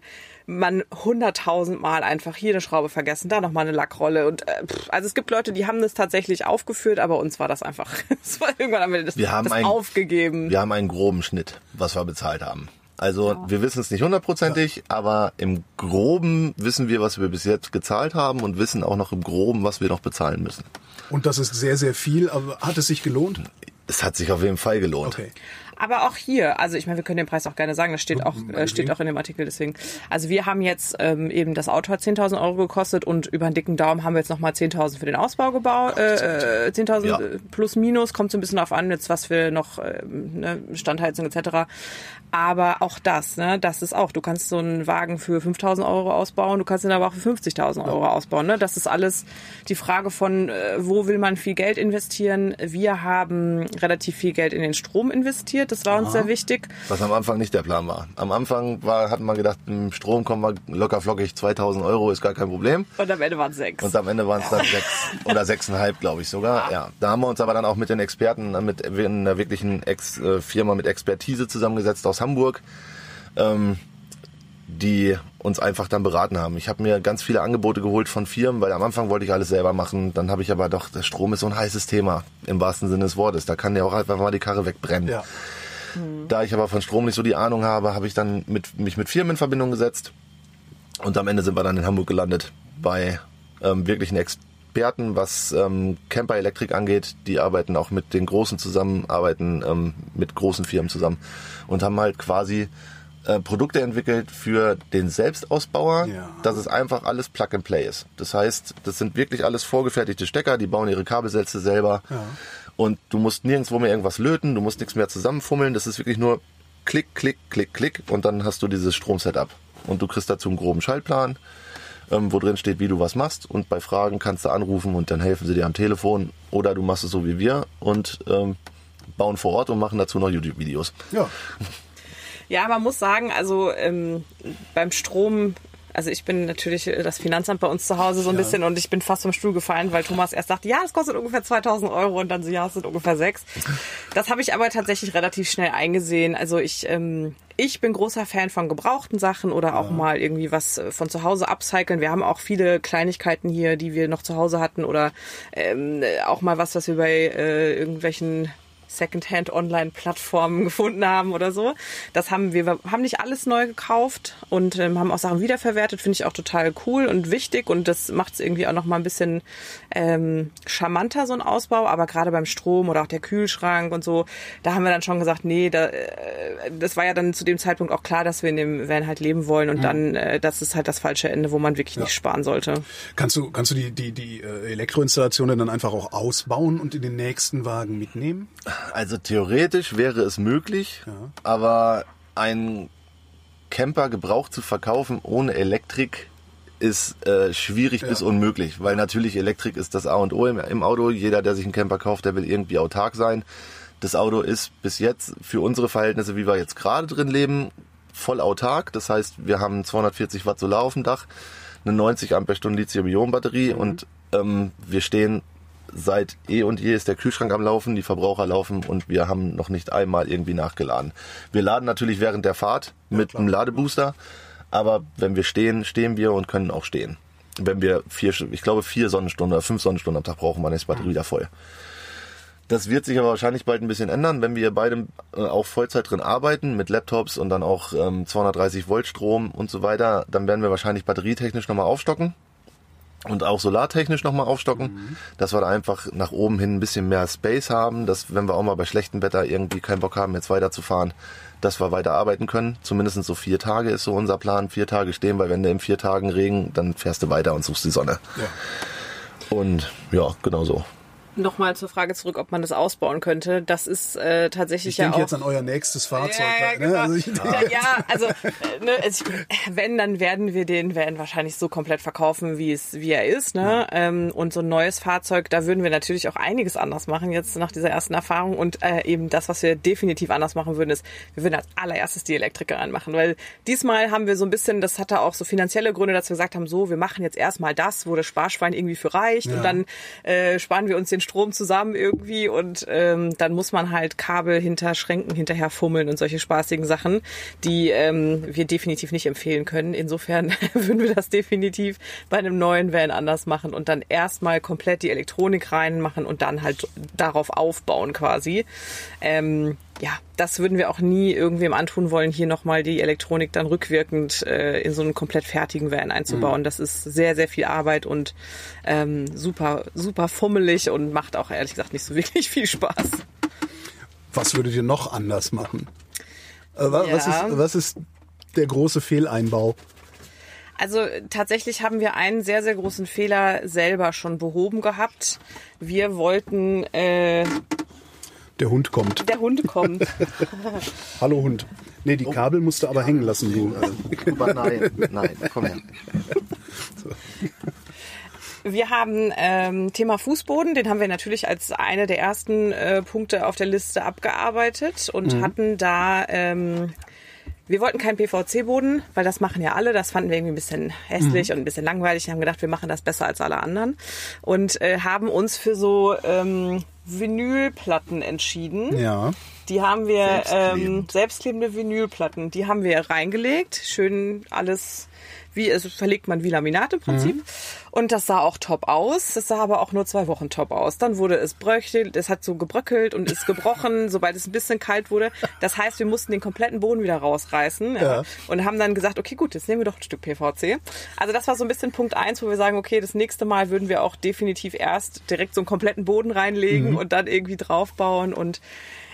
man hunderttausend Mal einfach hier eine Schraube vergessen, da nochmal eine Lackrolle und äh, pff, also es gibt Leute, die haben das tatsächlich aufgeführt, aber uns war das einfach, es war irgendwann haben wir das, Wir haben das ein- aufgegeben. Wir haben einen groben Schnitt, was wir bezahlt haben. Also wir wissen es nicht hundertprozentig, aber im Groben wissen wir, was wir bis jetzt gezahlt haben und wissen auch noch im Groben, was wir noch bezahlen müssen. Und das ist sehr, sehr viel. Aber hat es sich gelohnt? Es hat sich auf jeden Fall gelohnt. Okay. Aber auch hier, also ich meine, wir können den Preis auch gerne sagen, das steht auch, äh, steht auch in dem Artikel, deswegen. Also wir haben jetzt ähm, eben, das Auto hat 10.000 Euro gekostet und über einen dicken Daumen haben wir jetzt nochmal 10.000 für den Ausbau gebaut, äh, äh, 10.000 Ja. äh, plus minus, kommt so ein bisschen auf an, jetzt was wir noch, ähm, ne, Standheizung etc. Aber auch das, ne, das ist auch, du kannst so einen Wagen für 5.000 Euro ausbauen, du kannst ihn aber auch für 50.000 Euro ausbauen, ne. Das ist alles die Frage von, äh, wo will man viel Geld investieren. Wir haben relativ viel Geld in den Strom investiert, das war uns sehr wichtig. Was am Anfang nicht der Plan war. Am Anfang war, hatten wir gedacht, im Strom kommen wir locker flockig 2000 Euro, ist gar kein Problem. Und am Ende waren es sechs. Und am Ende waren es dann sechs oder sechseinhalb, glaube ich sogar. Ja, da haben wir uns aber dann auch mit den Experten, mit einer wirklichen Ex äh, Firma mit Expertise zusammengesetzt aus Hamburg, ähm, die uns einfach dann beraten haben. Ich habe mir ganz viele Angebote geholt von Firmen, weil am Anfang wollte ich alles selber machen. Dann habe ich aber doch, der Strom ist so ein heißes Thema im wahrsten Sinne des Wortes. Da kann ja auch einfach mal die Karre wegbrennen. Ja. Da ich aber von Strom nicht so die Ahnung habe, habe ich dann mit, mich mit Firmen in Verbindung gesetzt. Und am Ende sind wir dann in Hamburg gelandet bei ähm, wirklichen Experten, was ähm, Camper-Elektrik angeht. Die arbeiten auch mit den Großen zusammen, arbeiten ähm, mit großen Firmen zusammen und haben halt quasi äh, Produkte entwickelt für den Selbstausbauer, Ja. dass es einfach alles Plug and Play ist. Das heißt, das sind wirklich alles vorgefertigte Stecker, die bauen ihre Kabelsätze selber. Und du musst nirgendwo mehr irgendwas löten, du musst nichts mehr zusammenfummeln. Das ist wirklich nur Klick, Klick, Klick, Klick und dann hast du dieses Stromsetup. Und du kriegst dazu einen groben Schaltplan, ähm, wo drin steht, wie du was machst. Und bei Fragen kannst du anrufen und dann helfen sie dir am Telefon. Oder du machst es so wie wir und ähm, bauen vor Ort und machen dazu noch YouTube-Videos. Ja. Ja, man muss sagen, also ähm, beim Strom, also ich bin natürlich äh, das Finanzamt bei uns zu Hause so ein bisschen und ich bin fast vom Stuhl gefallen, weil Thomas erst sagte, ja, es kostet ungefähr 2000 Euro und dann so, ja, es sind ungefähr sechs. Das habe ich aber tatsächlich relativ schnell eingesehen. Also ich, ähm, ich bin großer Fan von gebrauchten Sachen oder auch mal irgendwie was äh, von zu Hause upcyclen. Wir haben auch viele Kleinigkeiten hier, die wir noch zu Hause hatten oder ähm, äh, auch mal was, was wir bei äh, irgendwelchen Secondhand-Online-Plattformen gefunden haben oder so. Das haben wir, wir haben nicht alles neu gekauft und ähm, haben auch Sachen wiederverwertet. Finde ich auch total cool und wichtig und das macht es irgendwie auch noch mal ein bisschen ähm, charmanter so ein Ausbau. Aber gerade beim Strom oder auch der Kühlschrank und so, da haben wir dann schon gesagt, nee, da, äh, das war ja dann zu dem Zeitpunkt auch klar, dass wir in dem Van halt leben wollen und dann, äh, das ist halt das falsche Ende, wo man wirklich nicht sparen sollte. Kannst du, kannst du die, die, die äh, Elektroinstallationen dann einfach auch ausbauen und in den nächsten Wagen mitnehmen? Also theoretisch wäre es möglich, aber ein Camper gebraucht zu verkaufen ohne Elektrik ist äh, schwierig bis unmöglich, weil natürlich Elektrik ist das A und O im, im Auto. Jeder, der sich einen Camper kauft, der will irgendwie autark sein. Das Auto ist bis jetzt für unsere Verhältnisse, wie wir jetzt gerade drin leben, voll autark. Das heißt, wir haben 240 Watt Solar auf dem Dach, eine 90 Ampere-Stunden Lithium-Ionen-Batterie und ähm, wir stehen seit eh und je ist der Kühlschrank am Laufen, die Verbraucher laufen und wir haben noch nicht einmal irgendwie nachgeladen. Wir laden natürlich während der Fahrt mit einem Ladebooster, aber wenn wir stehen, stehen wir und können auch stehen. Wenn wir vier, ich glaube vier Sonnenstunden oder fünf Sonnenstunden am Tag brauchen, dann ist die Batterie wieder voll. Das wird sich aber wahrscheinlich bald ein bisschen ändern, wenn wir beide äh, auch Vollzeit drin arbeiten mit Laptops und dann auch ähm, 230 Volt Strom und so weiter. Dann werden wir wahrscheinlich batterietechnisch nochmal aufstocken und auch solartechnisch nochmal aufstocken, dass wir da einfach nach oben hin ein bisschen mehr Space haben, dass wenn wir auch mal bei schlechtem Wetter irgendwie keinen Bock haben, jetzt weiterzufahren, dass wir weiter arbeiten können. Zumindest so vier Tage ist so unser Plan, vier Tage stehen, weil wenn du in vier Tagen Regen, dann fährst du weiter und suchst die Sonne. Und ja, genau so. Nochmal zur Frage zurück, ob man das ausbauen könnte. Das ist äh, tatsächlich Ich ja denke auch. jetzt an euer nächstes Fahrzeug. Ja, ja, ne? genau. also ich, ja, ja, also äh, ne, es- wenn, dann werden wir den Van wahrscheinlich so komplett verkaufen, wie es wie er ist. Ne? Ähm, und so ein neues Fahrzeug, da würden wir natürlich auch einiges anders machen jetzt nach dieser ersten Erfahrung. Und äh, eben das, was wir definitiv anders machen würden, ist, wir würden als allererstes die Elektriker anmachen. Weil diesmal haben wir so ein bisschen, das hatte auch so finanzielle Gründe, dass wir gesagt haben, so, wir machen jetzt erstmal das, wo das Sparschwein irgendwie für reicht. Und dann äh, sparen wir uns den Strom zusammen irgendwie und ähm, dann muss man halt Kabel hinter Schränken hinterher fummeln und solche spaßigen Sachen, die ähm, wir definitiv nicht empfehlen können. Insofern würden wir das definitiv bei einem neuen Van anders machen und dann erstmal komplett die Elektronik reinmachen und dann halt darauf aufbauen quasi. Ähm, ja, das würden wir auch nie irgendwem antun wollen, hier nochmal die Elektronik dann rückwirkend äh, in so einen komplett fertigen Van einzubauen. Das ist sehr, sehr viel Arbeit und ähm, super, super fummelig und macht auch ehrlich gesagt nicht so wirklich viel Spaß. was würdet ihr noch anders machen? Äh, wa- was, Ja. ist, was ist der große Fehleinbau? Also tatsächlich haben wir einen sehr, sehr großen Fehler selber schon behoben gehabt. Wir wollten, äh, Der Hund kommt. der Hund kommt. Hallo Hund. Nee, die Kabel musst du aber hängen lassen, du. Aber nein, nein, komm her. Wir haben ähm, Thema Fußboden, den haben wir natürlich als eine der ersten äh, Punkte auf der Liste abgearbeitet und hatten da ähm, wir wollten keinen PVC-Boden, weil das machen ja alle. Das fanden wir irgendwie ein bisschen hässlich und ein bisschen langweilig. Wir haben gedacht, wir machen das besser als alle anderen. Und äh, haben uns für so ähm, Vinylplatten entschieden. Ja. Die haben wir, Selbstklebend. ähm, selbstklebende Vinylplatten, die haben wir reingelegt. Schön alles, wie, also verlegt man wie Laminat im Prinzip. Und das sah auch top aus. Das sah aber auch nur zwei Wochen top aus. Dann wurde es bröchelt, es hat so gebröckelt und ist gebrochen, sobald es ein bisschen kalt wurde. Das heißt, wir mussten den kompletten Boden wieder rausreißen. Ja. Ja. Und haben dann gesagt, okay, gut, jetzt nehmen wir doch ein Stück PVC. Also das war so ein bisschen Punkt eins, wo wir sagen, okay, das nächste Mal würden wir auch definitiv erst direkt so einen kompletten Boden reinlegen und dann irgendwie draufbauen und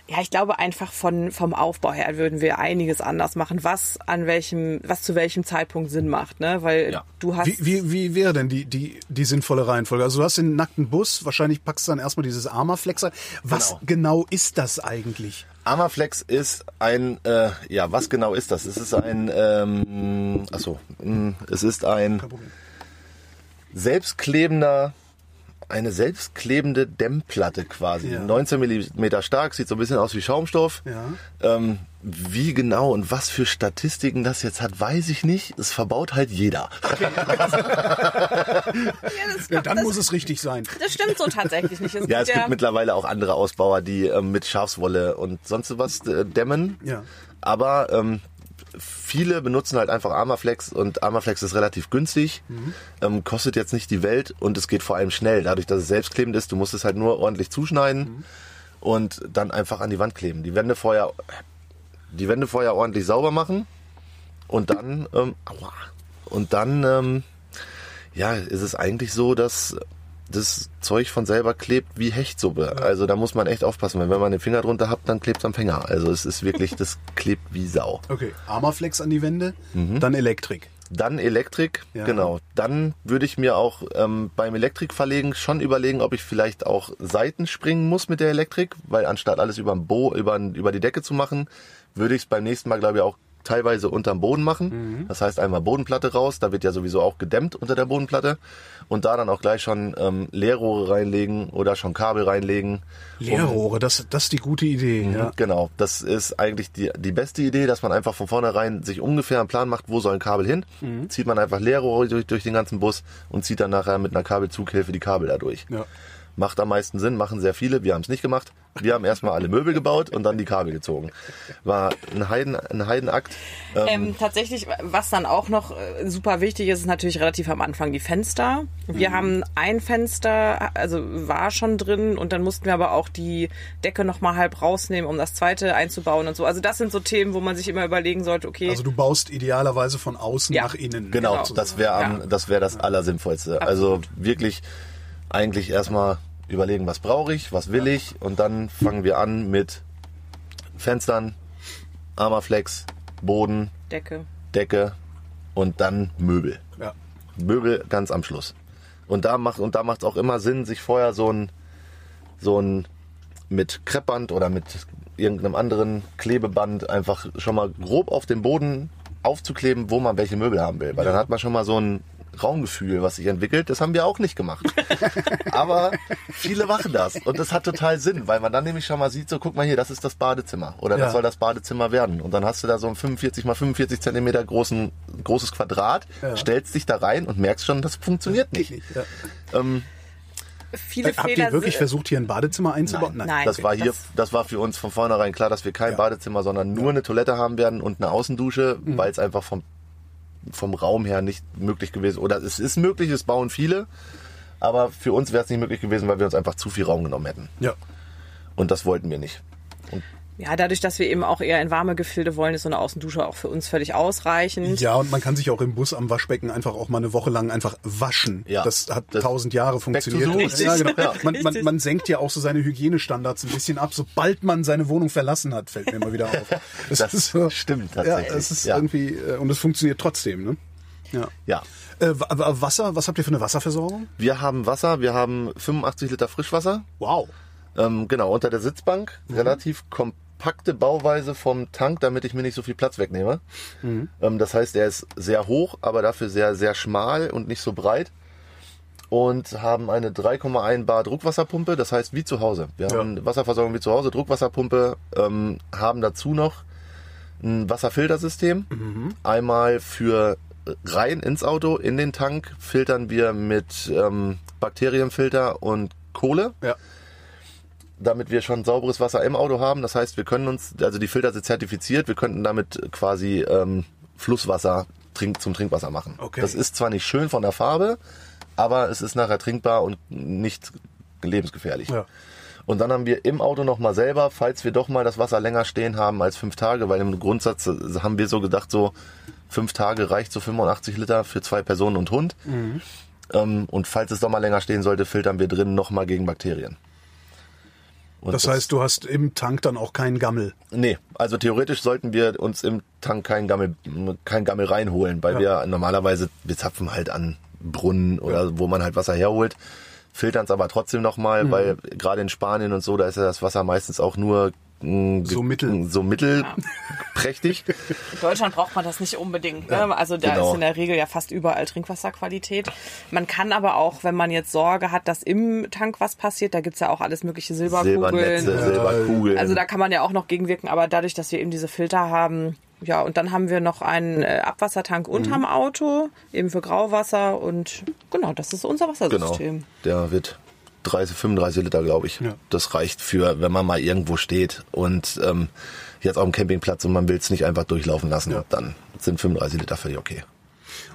ja, ich glaube einfach von, vom Aufbau her würden wir einiges anders machen, was an welchem, was zu welchem Zeitpunkt Sinn macht, ne? Weil Ja. du hast. Wie, wie, wie wäre denn die, die, die sinnvolle Reihenfolge? Also du hast den nackten Bus, wahrscheinlich packst du dann erstmal dieses Armaflex rein. Was Genau. genau. ist das eigentlich? Amaflex ist ein, äh, ja, was genau ist das? Es ist ein, ähm, achso, mh, es ist ein selbstklebender, eine selbstklebende Dämmplatte quasi. Ja. 19 Millimeter stark, sieht so ein bisschen aus wie Schaumstoff. Ja. Ähm, wie genau und was für Statistiken das jetzt hat, weiß ich nicht. Es verbaut halt jeder. Ja, dann muss es richtig sein. das stimmt so tatsächlich nicht. Es Ja, es gibt gibt mittlerweile auch andere Ausbauer, die ähm, mit Schafswolle und sonst was äh, dämmen. Ja. Aber ähm, viele benutzen halt einfach Armaflex und Armaflex ist relativ günstig, ähm, kostet jetzt nicht die Welt und es geht vor allem schnell. Dadurch, dass es selbstklebend ist, du musst es halt nur ordentlich zuschneiden. und dann einfach an die Wand kleben. Die Wände vorher, die Wände vorher ordentlich sauber machen und dann, ähm, aua, und dann, ähm, ja, ist es eigentlich so, dass das Zeug von selber klebt wie Hechtsuppe. Also da muss man echt aufpassen. Wenn man den Finger drunter hat, dann klebt es am Finger. Also es ist wirklich, das klebt wie Sau. Okay, Armaflex an die Wände, dann Elektrik. Dann Elektrik, Ja. genau. Dann würde ich mir auch ähm, beim Elektrikverlegen schon überlegen, ob ich vielleicht auch Seiten springen muss mit der Elektrik, weil anstatt alles über, Bo über, über die Decke zu machen, würde ich es beim nächsten Mal, glaube ich, auch teilweise unterm Boden machen. Das heißt einmal Bodenplatte raus, da wird ja sowieso auch gedämmt unter der Bodenplatte und da dann auch gleich schon ähm, Leerrohre reinlegen oder schon Kabel reinlegen. Leerrohre, das, das ist die gute Idee. Ja. Genau, das ist eigentlich die, die beste Idee, dass man einfach von vornherein sich ungefähr einen Plan macht, wo soll ein Kabel hin. Zieht man einfach Leerrohre durch, durch den ganzen Bus und zieht dann nachher mit einer Kabelzughilfe die Kabel da durch. Ja. Macht am meisten Sinn, machen sehr viele. Wir haben es nicht gemacht. Wir haben erstmal alle Möbel gebaut und dann die Kabel gezogen. War ein, Heiden, ein Heidenakt. Ähm, tatsächlich, was dann auch noch äh, super wichtig ist, ist natürlich relativ am Anfang die Fenster. Wir haben ein Fenster, also war schon drin und dann mussten wir aber auch die Decke nochmal halb rausnehmen, um das zweite einzubauen und so. Also das sind so Themen, wo man sich immer überlegen sollte, okay, Also du baust idealerweise von außen Ja. nach innen. Genau, Genau. das wäre am- Ja. das wäre das Allersinnvollste. Also wirklich eigentlich erstmal überlegen, was brauche ich, was will ich und dann fangen wir an mit Fenstern, Armaflex, Boden, Decke. Decke und dann Möbel. Ja. Möbel ganz am Schluss. Und da macht und da macht es auch immer Sinn, sich vorher so ein so ein mit Kreppband oder mit irgendeinem anderen Klebeband einfach schon mal grob auf den Boden aufzukleben, wo man welche Möbel haben will. Weil dann hat man schon mal so ein Raumgefühl, was sich entwickelt. Das haben wir auch nicht gemacht. Aber viele machen das. Und das hat total Sinn, weil man dann nämlich schon mal sieht, so guck mal hier, das ist das Badezimmer. Oder Ja. das soll das Badezimmer werden. Und dann hast du da so ein 45 mal 45 Zentimeter großen, großes Quadrat, Ja. stellst dich da rein und merkst schon, das funktioniert nicht. Ja. Viele Habt Fehler ihr wirklich versucht, hier ein Badezimmer einzubauen? Nein. Das war hier, Das- war für uns von vornherein klar, dass wir kein Ja. Badezimmer, sondern nur eine Toilette haben werden und eine Außendusche, weil es einfach vom, vom Raum her nicht möglich gewesen Oder es ist möglich, es bauen viele, aber für uns wäre es nicht möglich gewesen, weil wir uns einfach zu viel Raum genommen hätten. Ja. Und das wollten wir nicht. Ja, dadurch, dass wir eben auch eher in warme Gefilde wollen, ist so eine Außendusche auch für uns völlig ausreichend. Ja, und man kann sich auch im Bus am Waschbecken einfach auch mal eine Woche lang einfach waschen. Ja. Das hat Das- tausend Jahre funktioniert. the Ja, genau. Ja. man, man, man senkt ja auch so seine Hygienestandards ein bisschen ab, sobald man seine Wohnung verlassen hat, fällt mir mal wieder auf. Das stimmt tatsächlich. Ja, es ist Ja. irgendwie, äh, und es funktioniert trotzdem, ne? Ja. Ja. Äh, Wa- Wa- Wasser, was habt ihr für eine Wasserversorgung? Wir haben Wasser, wir haben 85 Liter Frischwasser. Wow. Ähm, genau, unter der Sitzbank. Relativ kompakte Bauweise vom Tank, damit ich mir nicht so viel Platz wegnehme. Ähm, das heißt, er ist sehr hoch, aber dafür sehr, sehr schmal und nicht so breit. Und haben eine 3,1 Bar Druckwasserpumpe, das heißt wie zu Hause. Wir Ja. haben Wasserversorgung wie zu Hause, Druckwasserpumpe, ähm, haben dazu noch ein Wasserfiltersystem. Einmal für rein ins Auto, in den Tank filtern wir mit ähm, Bakterienfilter und Kohle Ja. Damit wir schon sauberes Wasser im Auto haben. Das heißt, wir können uns, also die Filter sind zertifiziert, wir könnten damit quasi ähm, Flusswasser trink, zum Trinkwasser machen. Okay. Das ist zwar nicht schön von der Farbe, aber es ist nachher trinkbar und nicht lebensgefährlich. Ja. Und dann haben wir im Auto nochmal selber, falls wir doch mal das Wasser länger stehen haben als fünf Tage, weil im Grundsatz äh, haben wir so gedacht, so fünf Tage reicht so 85 Liter für zwei Personen und Hund. Ähm, und falls es doch mal länger stehen sollte, filtern wir drin nochmal gegen Bakterien. Und Das heißt, du hast im Tank dann auch keinen Gammel. Nee, also theoretisch sollten wir uns im Tank keinen Gammel, kein Gammel reinholen, weil Ja. wir normalerweise, wir zapfen halt an Brunnen oder wo man halt Wasser herholt, filtern es aber trotzdem nochmal, Mhm. weil gerade in Spanien und so, da ist ja das Wasser meistens auch nur So mittel. so mittel prächtig. In Deutschland braucht man das nicht unbedingt. Ne? Also da genau. ist in der Regel ja fast überall Trinkwasserqualität. Man kann aber auch, wenn man jetzt Sorge hat, dass im Tank was passiert, da gibt's ja auch alles mögliche Silberkugeln. Silbernetze, Silberkugeln. Also da kann man ja auch noch gegenwirken, aber dadurch, dass wir eben diese Filter haben, ja, und dann haben wir noch einen äh, Abwassertank unterm Auto, eben für Grauwasser und genau, das ist unser genau. Wassersystem. Der wird 30, 35 Liter, glaube ich. Ja. Das reicht für, wenn man mal irgendwo steht und ähm, jetzt auf dem Campingplatz und man will es nicht einfach durchlaufen lassen, Ja. dann sind 35 Liter völlig okay.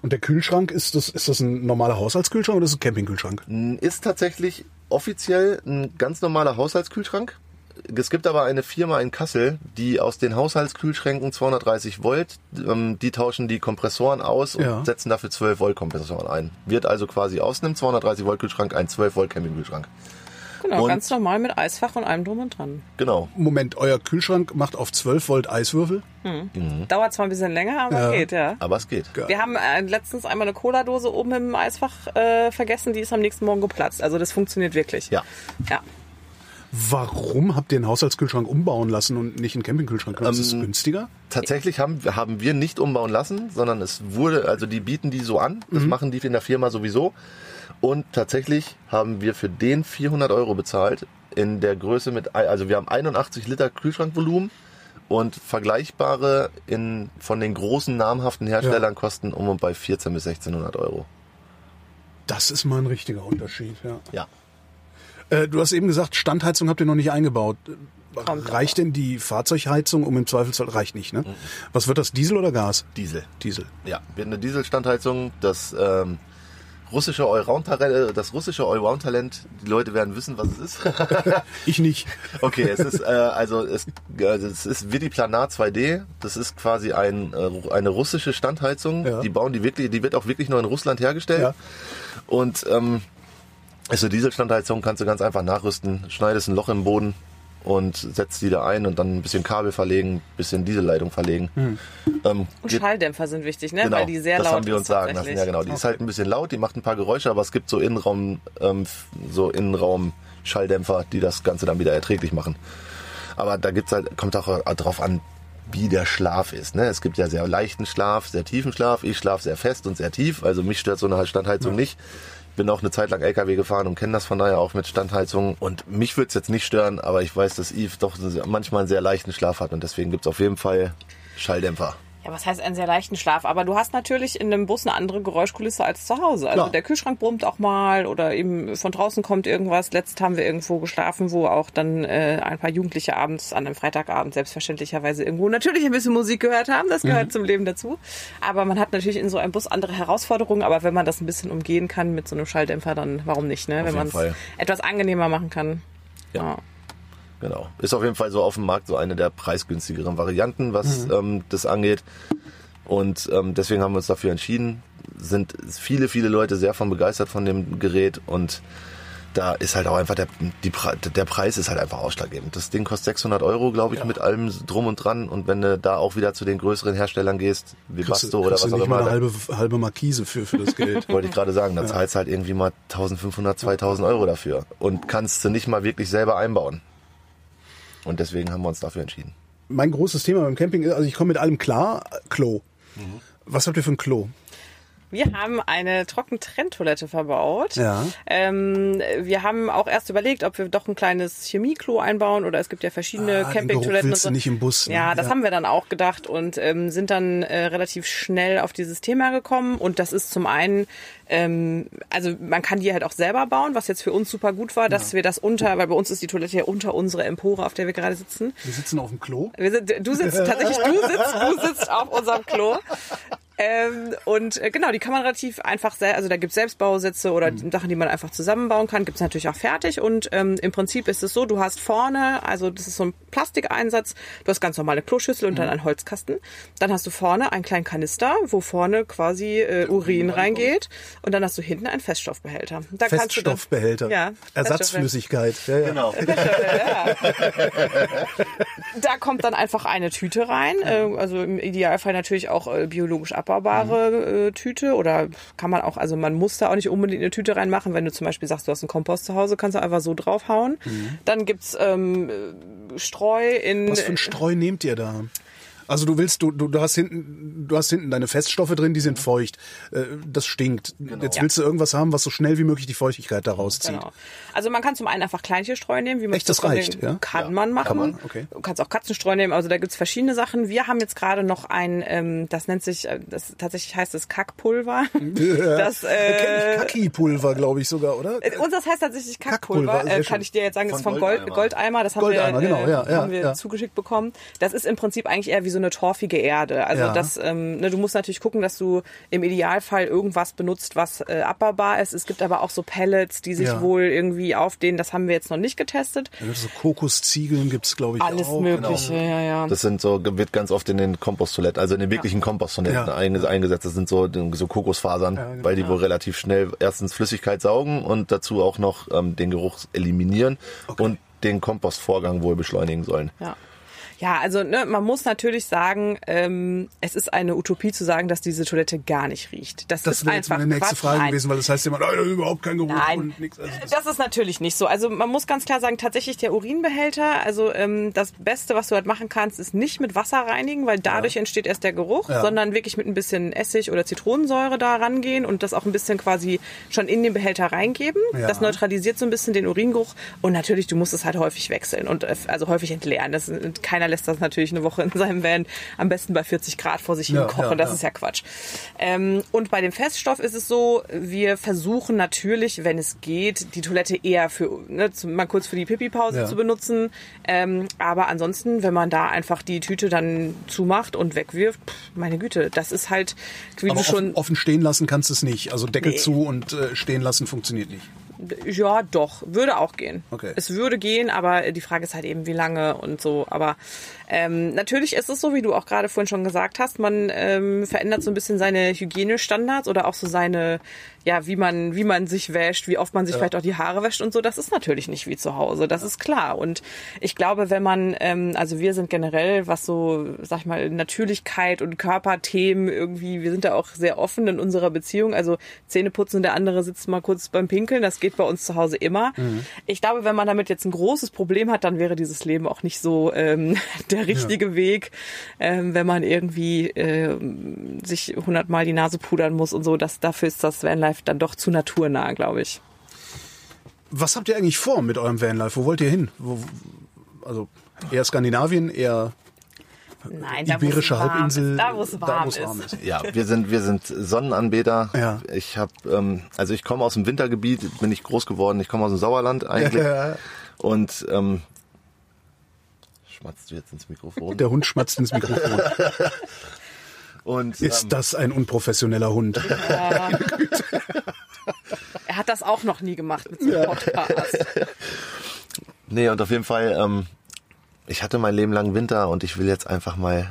Und der Kühlschrank, ist das, ist das ein normaler Haushaltskühlschrank oder ist das ein Campingkühlschrank? Ist tatsächlich offiziell ein ganz normaler Haushaltskühlschrank. Es gibt aber eine Firma in Kassel, die aus den Haushaltskühlschränken 230 Volt, ähm, die tauschen die Kompressoren aus und Ja. setzen dafür 12 Volt Kompressoren ein. Wird also quasi aus einem 230 Volt Kühlschrank ein 12 Volt Campingkühlschrank. Genau, Und- ganz normal mit Eisfach und allem drum und dran. Genau. Moment, euer Kühlschrank macht auf 12 Volt Eiswürfel? Dauert zwar ein bisschen länger, aber Ja. geht, ja. Aber es geht. Wir haben äh, letztens einmal eine Cola-Dose oben im Eisfach äh, vergessen, die ist am nächsten Morgen geplatzt. Also das funktioniert wirklich. Ja. Ja. Warum habt ihr einen Haushaltskühlschrank umbauen lassen und nicht einen Campingkühlschrank? Ist es günstiger? Tatsächlich haben, haben wir nicht umbauen lassen, sondern es wurde, also die bieten die so an. Das machen die in der Firma sowieso. Und tatsächlich haben wir für den 400 Euro bezahlt in der Größe mit, also wir haben 81 Liter Kühlschrankvolumen und vergleichbare in, von den großen namhaften Herstellern kosten um und bei 14 bis 1600 Euro. Das ist mal ein richtiger Unterschied, ja. Ja. Äh, du hast eben gesagt, Standheizung habt ihr noch nicht eingebaut. Kommt reicht denn die Fahrzeugheizung, um im Zweifelsfall, reicht nicht, ne? Was wird das, Diesel oder Gas? Diesel. Diesel. Ja, wird eine Dieselstandheizung, das ähm, russische Allround-Talent, das russische Allround-Talent, die Leute werden wissen, was es ist. Ich nicht. Okay, es ist äh, also es, also es ist Vidiplanar 2D. Das ist quasi ein, äh, eine russische Standheizung. Ja. Die bauen die wirklich, die wird auch wirklich nur in Russland hergestellt. Ja. Und ähm, ist eine Dieselstandheizung, kannst du ganz einfach nachrüsten, schneidest ein Loch im Boden und setzt die da ein und dann ein bisschen Kabel verlegen, ein bisschen Dieselleitung verlegen. Hm. Ähm, Und geht- Schalldämpfer sind wichtig, ne? Genau, Weil die sehr das laut haben wir uns sagen lassen. Ja, genau. Die ist halt ein bisschen laut, die macht ein paar Geräusche, aber es gibt so Innenraum, ähm, so Innenraum-Schalldämpfer, die das Ganze dann wieder erträglich machen. Aber da gibt's halt, kommt auch drauf an, wie der Schlaf ist. Ne? Es gibt ja sehr leichten Schlaf, sehr tiefen Schlaf. Ich schlafe sehr fest und sehr tief. Also mich stört so eine Standheizung nicht. Bin auch eine Zeit lang LKW gefahren und kenne das von daher auch mit Standheizung. Und mich würde es jetzt nicht stören, aber ich weiß, dass Yves doch manchmal einen sehr leichten Schlaf hat und deswegen gibt's auf jeden Fall Schalldämpfer. Ja, was heißt einen sehr leichten Schlaf? Aber du hast natürlich in einem Bus eine andere Geräuschkulisse als zu Hause. Also Klar. der Kühlschrank brummt auch mal oder eben von draußen kommt irgendwas. Letzt haben wir irgendwo geschlafen, wo auch dann äh, ein paar Jugendliche abends an einem Freitagabend selbstverständlicherweise irgendwo natürlich ein bisschen Musik gehört haben. Das gehört zum Leben dazu. Aber man hat natürlich in so einem Bus andere Herausforderungen. Aber wenn man das ein bisschen umgehen kann mit so einem Schalldämpfer, dann warum nicht? Ne? wenn man es etwas angenehmer machen kann. Ja. Genau. Ist auf jeden Fall so auf dem Markt so eine der preisgünstigeren Varianten, was ähm, das angeht. Und ähm, deswegen haben wir uns dafür entschieden. Sind viele, viele Leute sehr von begeistert von dem Gerät und da ist halt auch einfach der, die, der Preis ist halt einfach ausschlaggebend. Das Ding kostet 600 Euro, glaube ich, mit allem drum und dran. Und wenn du da auch wieder zu den größeren Herstellern gehst, wie Kriegst, Basto du- oder was auch nicht mal immer, eine halbe, halbe Markise für, für das Geld. wollte ich gerade sagen, da zahlst halt irgendwie mal 1500, 2000 Euro dafür und kannst du nicht mal wirklich selber einbauen. Und deswegen haben wir uns dafür entschieden. mein großes Thema beim Camping ist, also ich komme mit allem klar, Klo. Was habt ihr für ein Klo? Wir haben eine Trockentrenntoilette verbaut. Ja. Ähm, wir haben auch erst überlegt, ob wir doch ein kleines Chemieklo einbauen oder es gibt ja verschiedene Ah, Campingtoiletten. So. nicht im Bus, ne? Ja, das Ja. haben wir dann auch gedacht und ähm, sind dann äh, relativ schnell auf dieses Thema gekommen. Und das ist zum einen, ähm, also man kann die halt auch selber bauen, was jetzt für uns super gut war, dass wir das unter, weil bei uns ist die Toilette ja unter unsere Empore, auf der wir gerade sitzen. Wir sitzen auf dem Klo. Sind, du sitzt tatsächlich, du sitzt, du sitzt auf unserem Klo. Ähm, und äh, genau, die kann man relativ einfach, sel also da gibt's Selbstbausitze oder Sachen, die man einfach zusammenbauen kann, gibt's natürlich auch fertig. Und ähm, im Prinzip ist es so, du hast vorne, also das ist so ein Plastikeinsatz, du hast ganz normale Kloschüssel und dann einen Holzkasten. Dann hast du vorne einen kleinen Kanister, wo vorne quasi äh, Urin reingeht. Und dann hast du hinten einen Feststoffbehälter. Da du dann- Feststoffbehälter. Ja, Ersatzflüssigkeit. Ja, ja. Genau. Da kommt dann einfach eine Tüte rein, äh, also im Idealfall natürlich auch äh, biologisch abbaubare äh, Tüte oder kann man auch, also man muss da auch nicht unbedingt eine Tüte reinmachen, wenn du zum Beispiel sagst, du hast einen Kompost zu Hause, kannst du einfach so draufhauen. Dann gibt's ähm, äh, Streu in... Was für ein Streu nehmt ihr da? Also du willst, du, du, du hast hinten, du hast hinten deine Feststoffe drin, die sind feucht. Äh, Das stinkt. Jetzt willst du irgendwas haben, was so schnell wie möglich die Feuchtigkeit da rauszieht. Genau. Also man kann zum einen einfach Kleinststreu nehmen, wie man Echt, das reicht, ja? Kann man machen. kann man, okay. Du kannst auch Katzenstreu nehmen, also da gibt's verschiedene Sachen. Wir haben jetzt gerade noch ein, ähm, das nennt sich, äh, das tatsächlich heißt es Kackpulver. Das, äh, Kaki-Pulver, glaube ich sogar, oder? Äh, Unseres heißt tatsächlich Kackpulver, Kackpulver. Äh, kann ich dir jetzt sagen, das ist Von Gold, Goldeimer. Goldeimer. Das haben Goldeimer, wir, genau, äh, ja, ja, haben wir ja. zugeschickt bekommen. Das ist im Prinzip eigentlich eher wie so eine torfige Erde. Also Ja. das, ähm, ne, du musst natürlich gucken, dass du im Idealfall irgendwas benutzt, was äh, abbaubar ist. Es gibt aber auch so Pellets, die sich Ja. wohl irgendwie auf den, das haben wir jetzt noch nicht getestet. Ja, So Kokosziegeln gibt's glaube ich, Alles auch. Mögliche, Genau. ja, ja. Das sind so, wird ganz oft in den Komposttoiletten, also in den wirklichen Komposttoiletten Ja. einge- eingesetzt. Das sind so, so Kokosfasern, genau. weil die wohl relativ schnell erstens Flüssigkeit saugen und dazu auch noch ähm, den Geruch eliminieren und den Kompostvorgang wohl beschleunigen sollen. Ja. Ja, also ne, man muss natürlich sagen, ähm, es ist eine Utopie zu sagen, dass diese Toilette gar nicht riecht. Das, Das ist wäre jetzt meine nächste. Frage Nein. gewesen, weil das heißt immer, "Nein, überhaupt kein Geruch Nein, und nichts. Also das- das ist natürlich nicht so. Also man muss ganz klar sagen, tatsächlich der Urinbehälter, also ähm, das Beste, was du halt machen kannst, ist nicht mit Wasser reinigen, weil dadurch entsteht erst der Geruch, Ja. sondern wirklich mit ein bisschen Essig oder Zitronensäure da rangehen und das auch ein bisschen quasi schon in den Behälter reingeben. Ja. Das neutralisiert so ein bisschen den Uringeruch und natürlich, du musst es halt häufig wechseln und äh, also häufig entleeren. Das, keiner lässt das natürlich eine Woche in seinem Van am besten bei 40 Grad vor sich hin Ja, kochen. ja, das ja. ist ja Quatsch. Ähm, und bei dem Feststoff ist es so, wir versuchen natürlich, wenn es geht, die Toilette eher für, ne, mal kurz für die Pipi-Pause zu benutzen. Ähm, aber ansonsten, wenn man da einfach die Tüte dann zumacht und wegwirft, pff, meine Güte, das ist halt, wie aber du schon, offen, offen stehen lassen kannst du es nicht. Also Deckel Nee. zu und äh, stehen lassen funktioniert nicht. Ja, doch, würde auch gehen. Okay. Es würde gehen, aber die Frage ist halt eben, wie lange und so. Aber ähm, natürlich ist es so, wie du auch gerade vorhin schon gesagt hast, man ähm, verändert so ein bisschen seine Hygienestandards oder auch so seine, ja, wie man, wie man sich wäscht, wie oft man sich vielleicht auch die Haare wäscht und so. Das ist natürlich nicht wie zu Hause, das ist klar. Und ich glaube, wenn man, ähm, also wir sind generell, was so, sag ich mal, Natürlichkeit und Körperthemen irgendwie, wir sind da auch sehr offen in unserer Beziehung. Also Zähne putzen und der andere sitzt mal kurz beim Pinkeln, das geht bei uns zu Hause immer. Ich glaube, wenn man damit jetzt ein großes Problem hat, dann wäre dieses Leben auch nicht so ähm, der richtige Weg, ähm, wenn man irgendwie ähm, sich hundertmal die Nase pudern muss und so. Das, dafür ist das Vanlife dann doch zu naturnah, glaube ich. Was habt ihr eigentlich vor mit eurem Vanlife? Wo wollt ihr hin? Wo, also eher Skandinavien, eher Nein, Iberische da, Halbinsel, ist, da, wo es warm, es warm ist. ist. Ja, wir sind wir sind Sonnenanbeter. Ja. Ich habe ähm, also ich komme aus dem Wintergebiet, bin ich groß geworden. Ich komme aus dem Sauerland eigentlich Ja. und ähm, schmatzt du jetzt ins Mikrofon? Der Hund schmatzt ins Mikrofon. Und Ist ähm, das ein unprofessioneller Hund? Er hat das auch noch nie gemacht mit so einem Podcast. nee und auf jeden Fall ähm, ich hatte mein Leben lang Winter und ich will jetzt einfach mal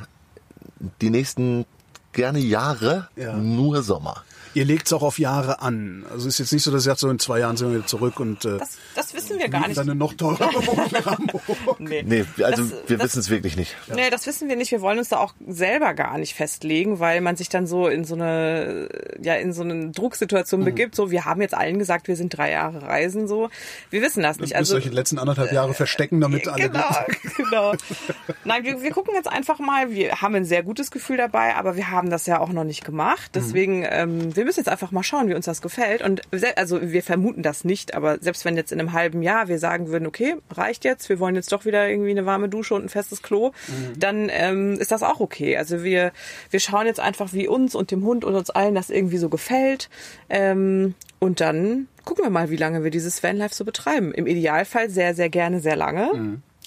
die nächsten gerne Jahre Ja. nur Sommer. Ihr legt es auch auf Jahre an. Also ist jetzt nicht so, dass ihr sagt, so in zwei Jahren sind wir wieder zurück und äh, Das, das wissen wir gar nicht. dann eine noch teurere Wohnung in Hamburg. Nee. Nee, also Das- wir wissen es wirklich nicht. Nee, das wissen wir nicht. Wir wollen uns da auch selber gar nicht festlegen, weil man sich dann so in so eine, ja, in so eine Drucksituation begibt. So, wir haben jetzt allen gesagt, wir sind drei Jahre reisen, so. Wir wissen das nicht. Ihr müsst Also, euch in den letzten anderthalb Jahre verstecken, damit alle... Genau, genau. Nein, wir, wir gucken jetzt einfach mal. Wir haben ein sehr gutes Gefühl dabei, aber wir haben das ja auch noch nicht gemacht. Deswegen, ähm, wir müssen jetzt einfach mal schauen, wie uns das gefällt. Und also wir vermuten das nicht, aber selbst wenn jetzt in einem halben Jahr wir sagen würden, okay, reicht jetzt, wir wollen jetzt doch wieder irgendwie eine warme Dusche und ein festes Klo, dann ähm, ist das auch okay. Also wir, wir schauen jetzt einfach, wie uns und dem Hund und uns allen das irgendwie so gefällt. Ähm, und dann gucken wir mal, wie lange wir dieses Vanlife so betreiben. Im Idealfall sehr, sehr gerne, sehr lange.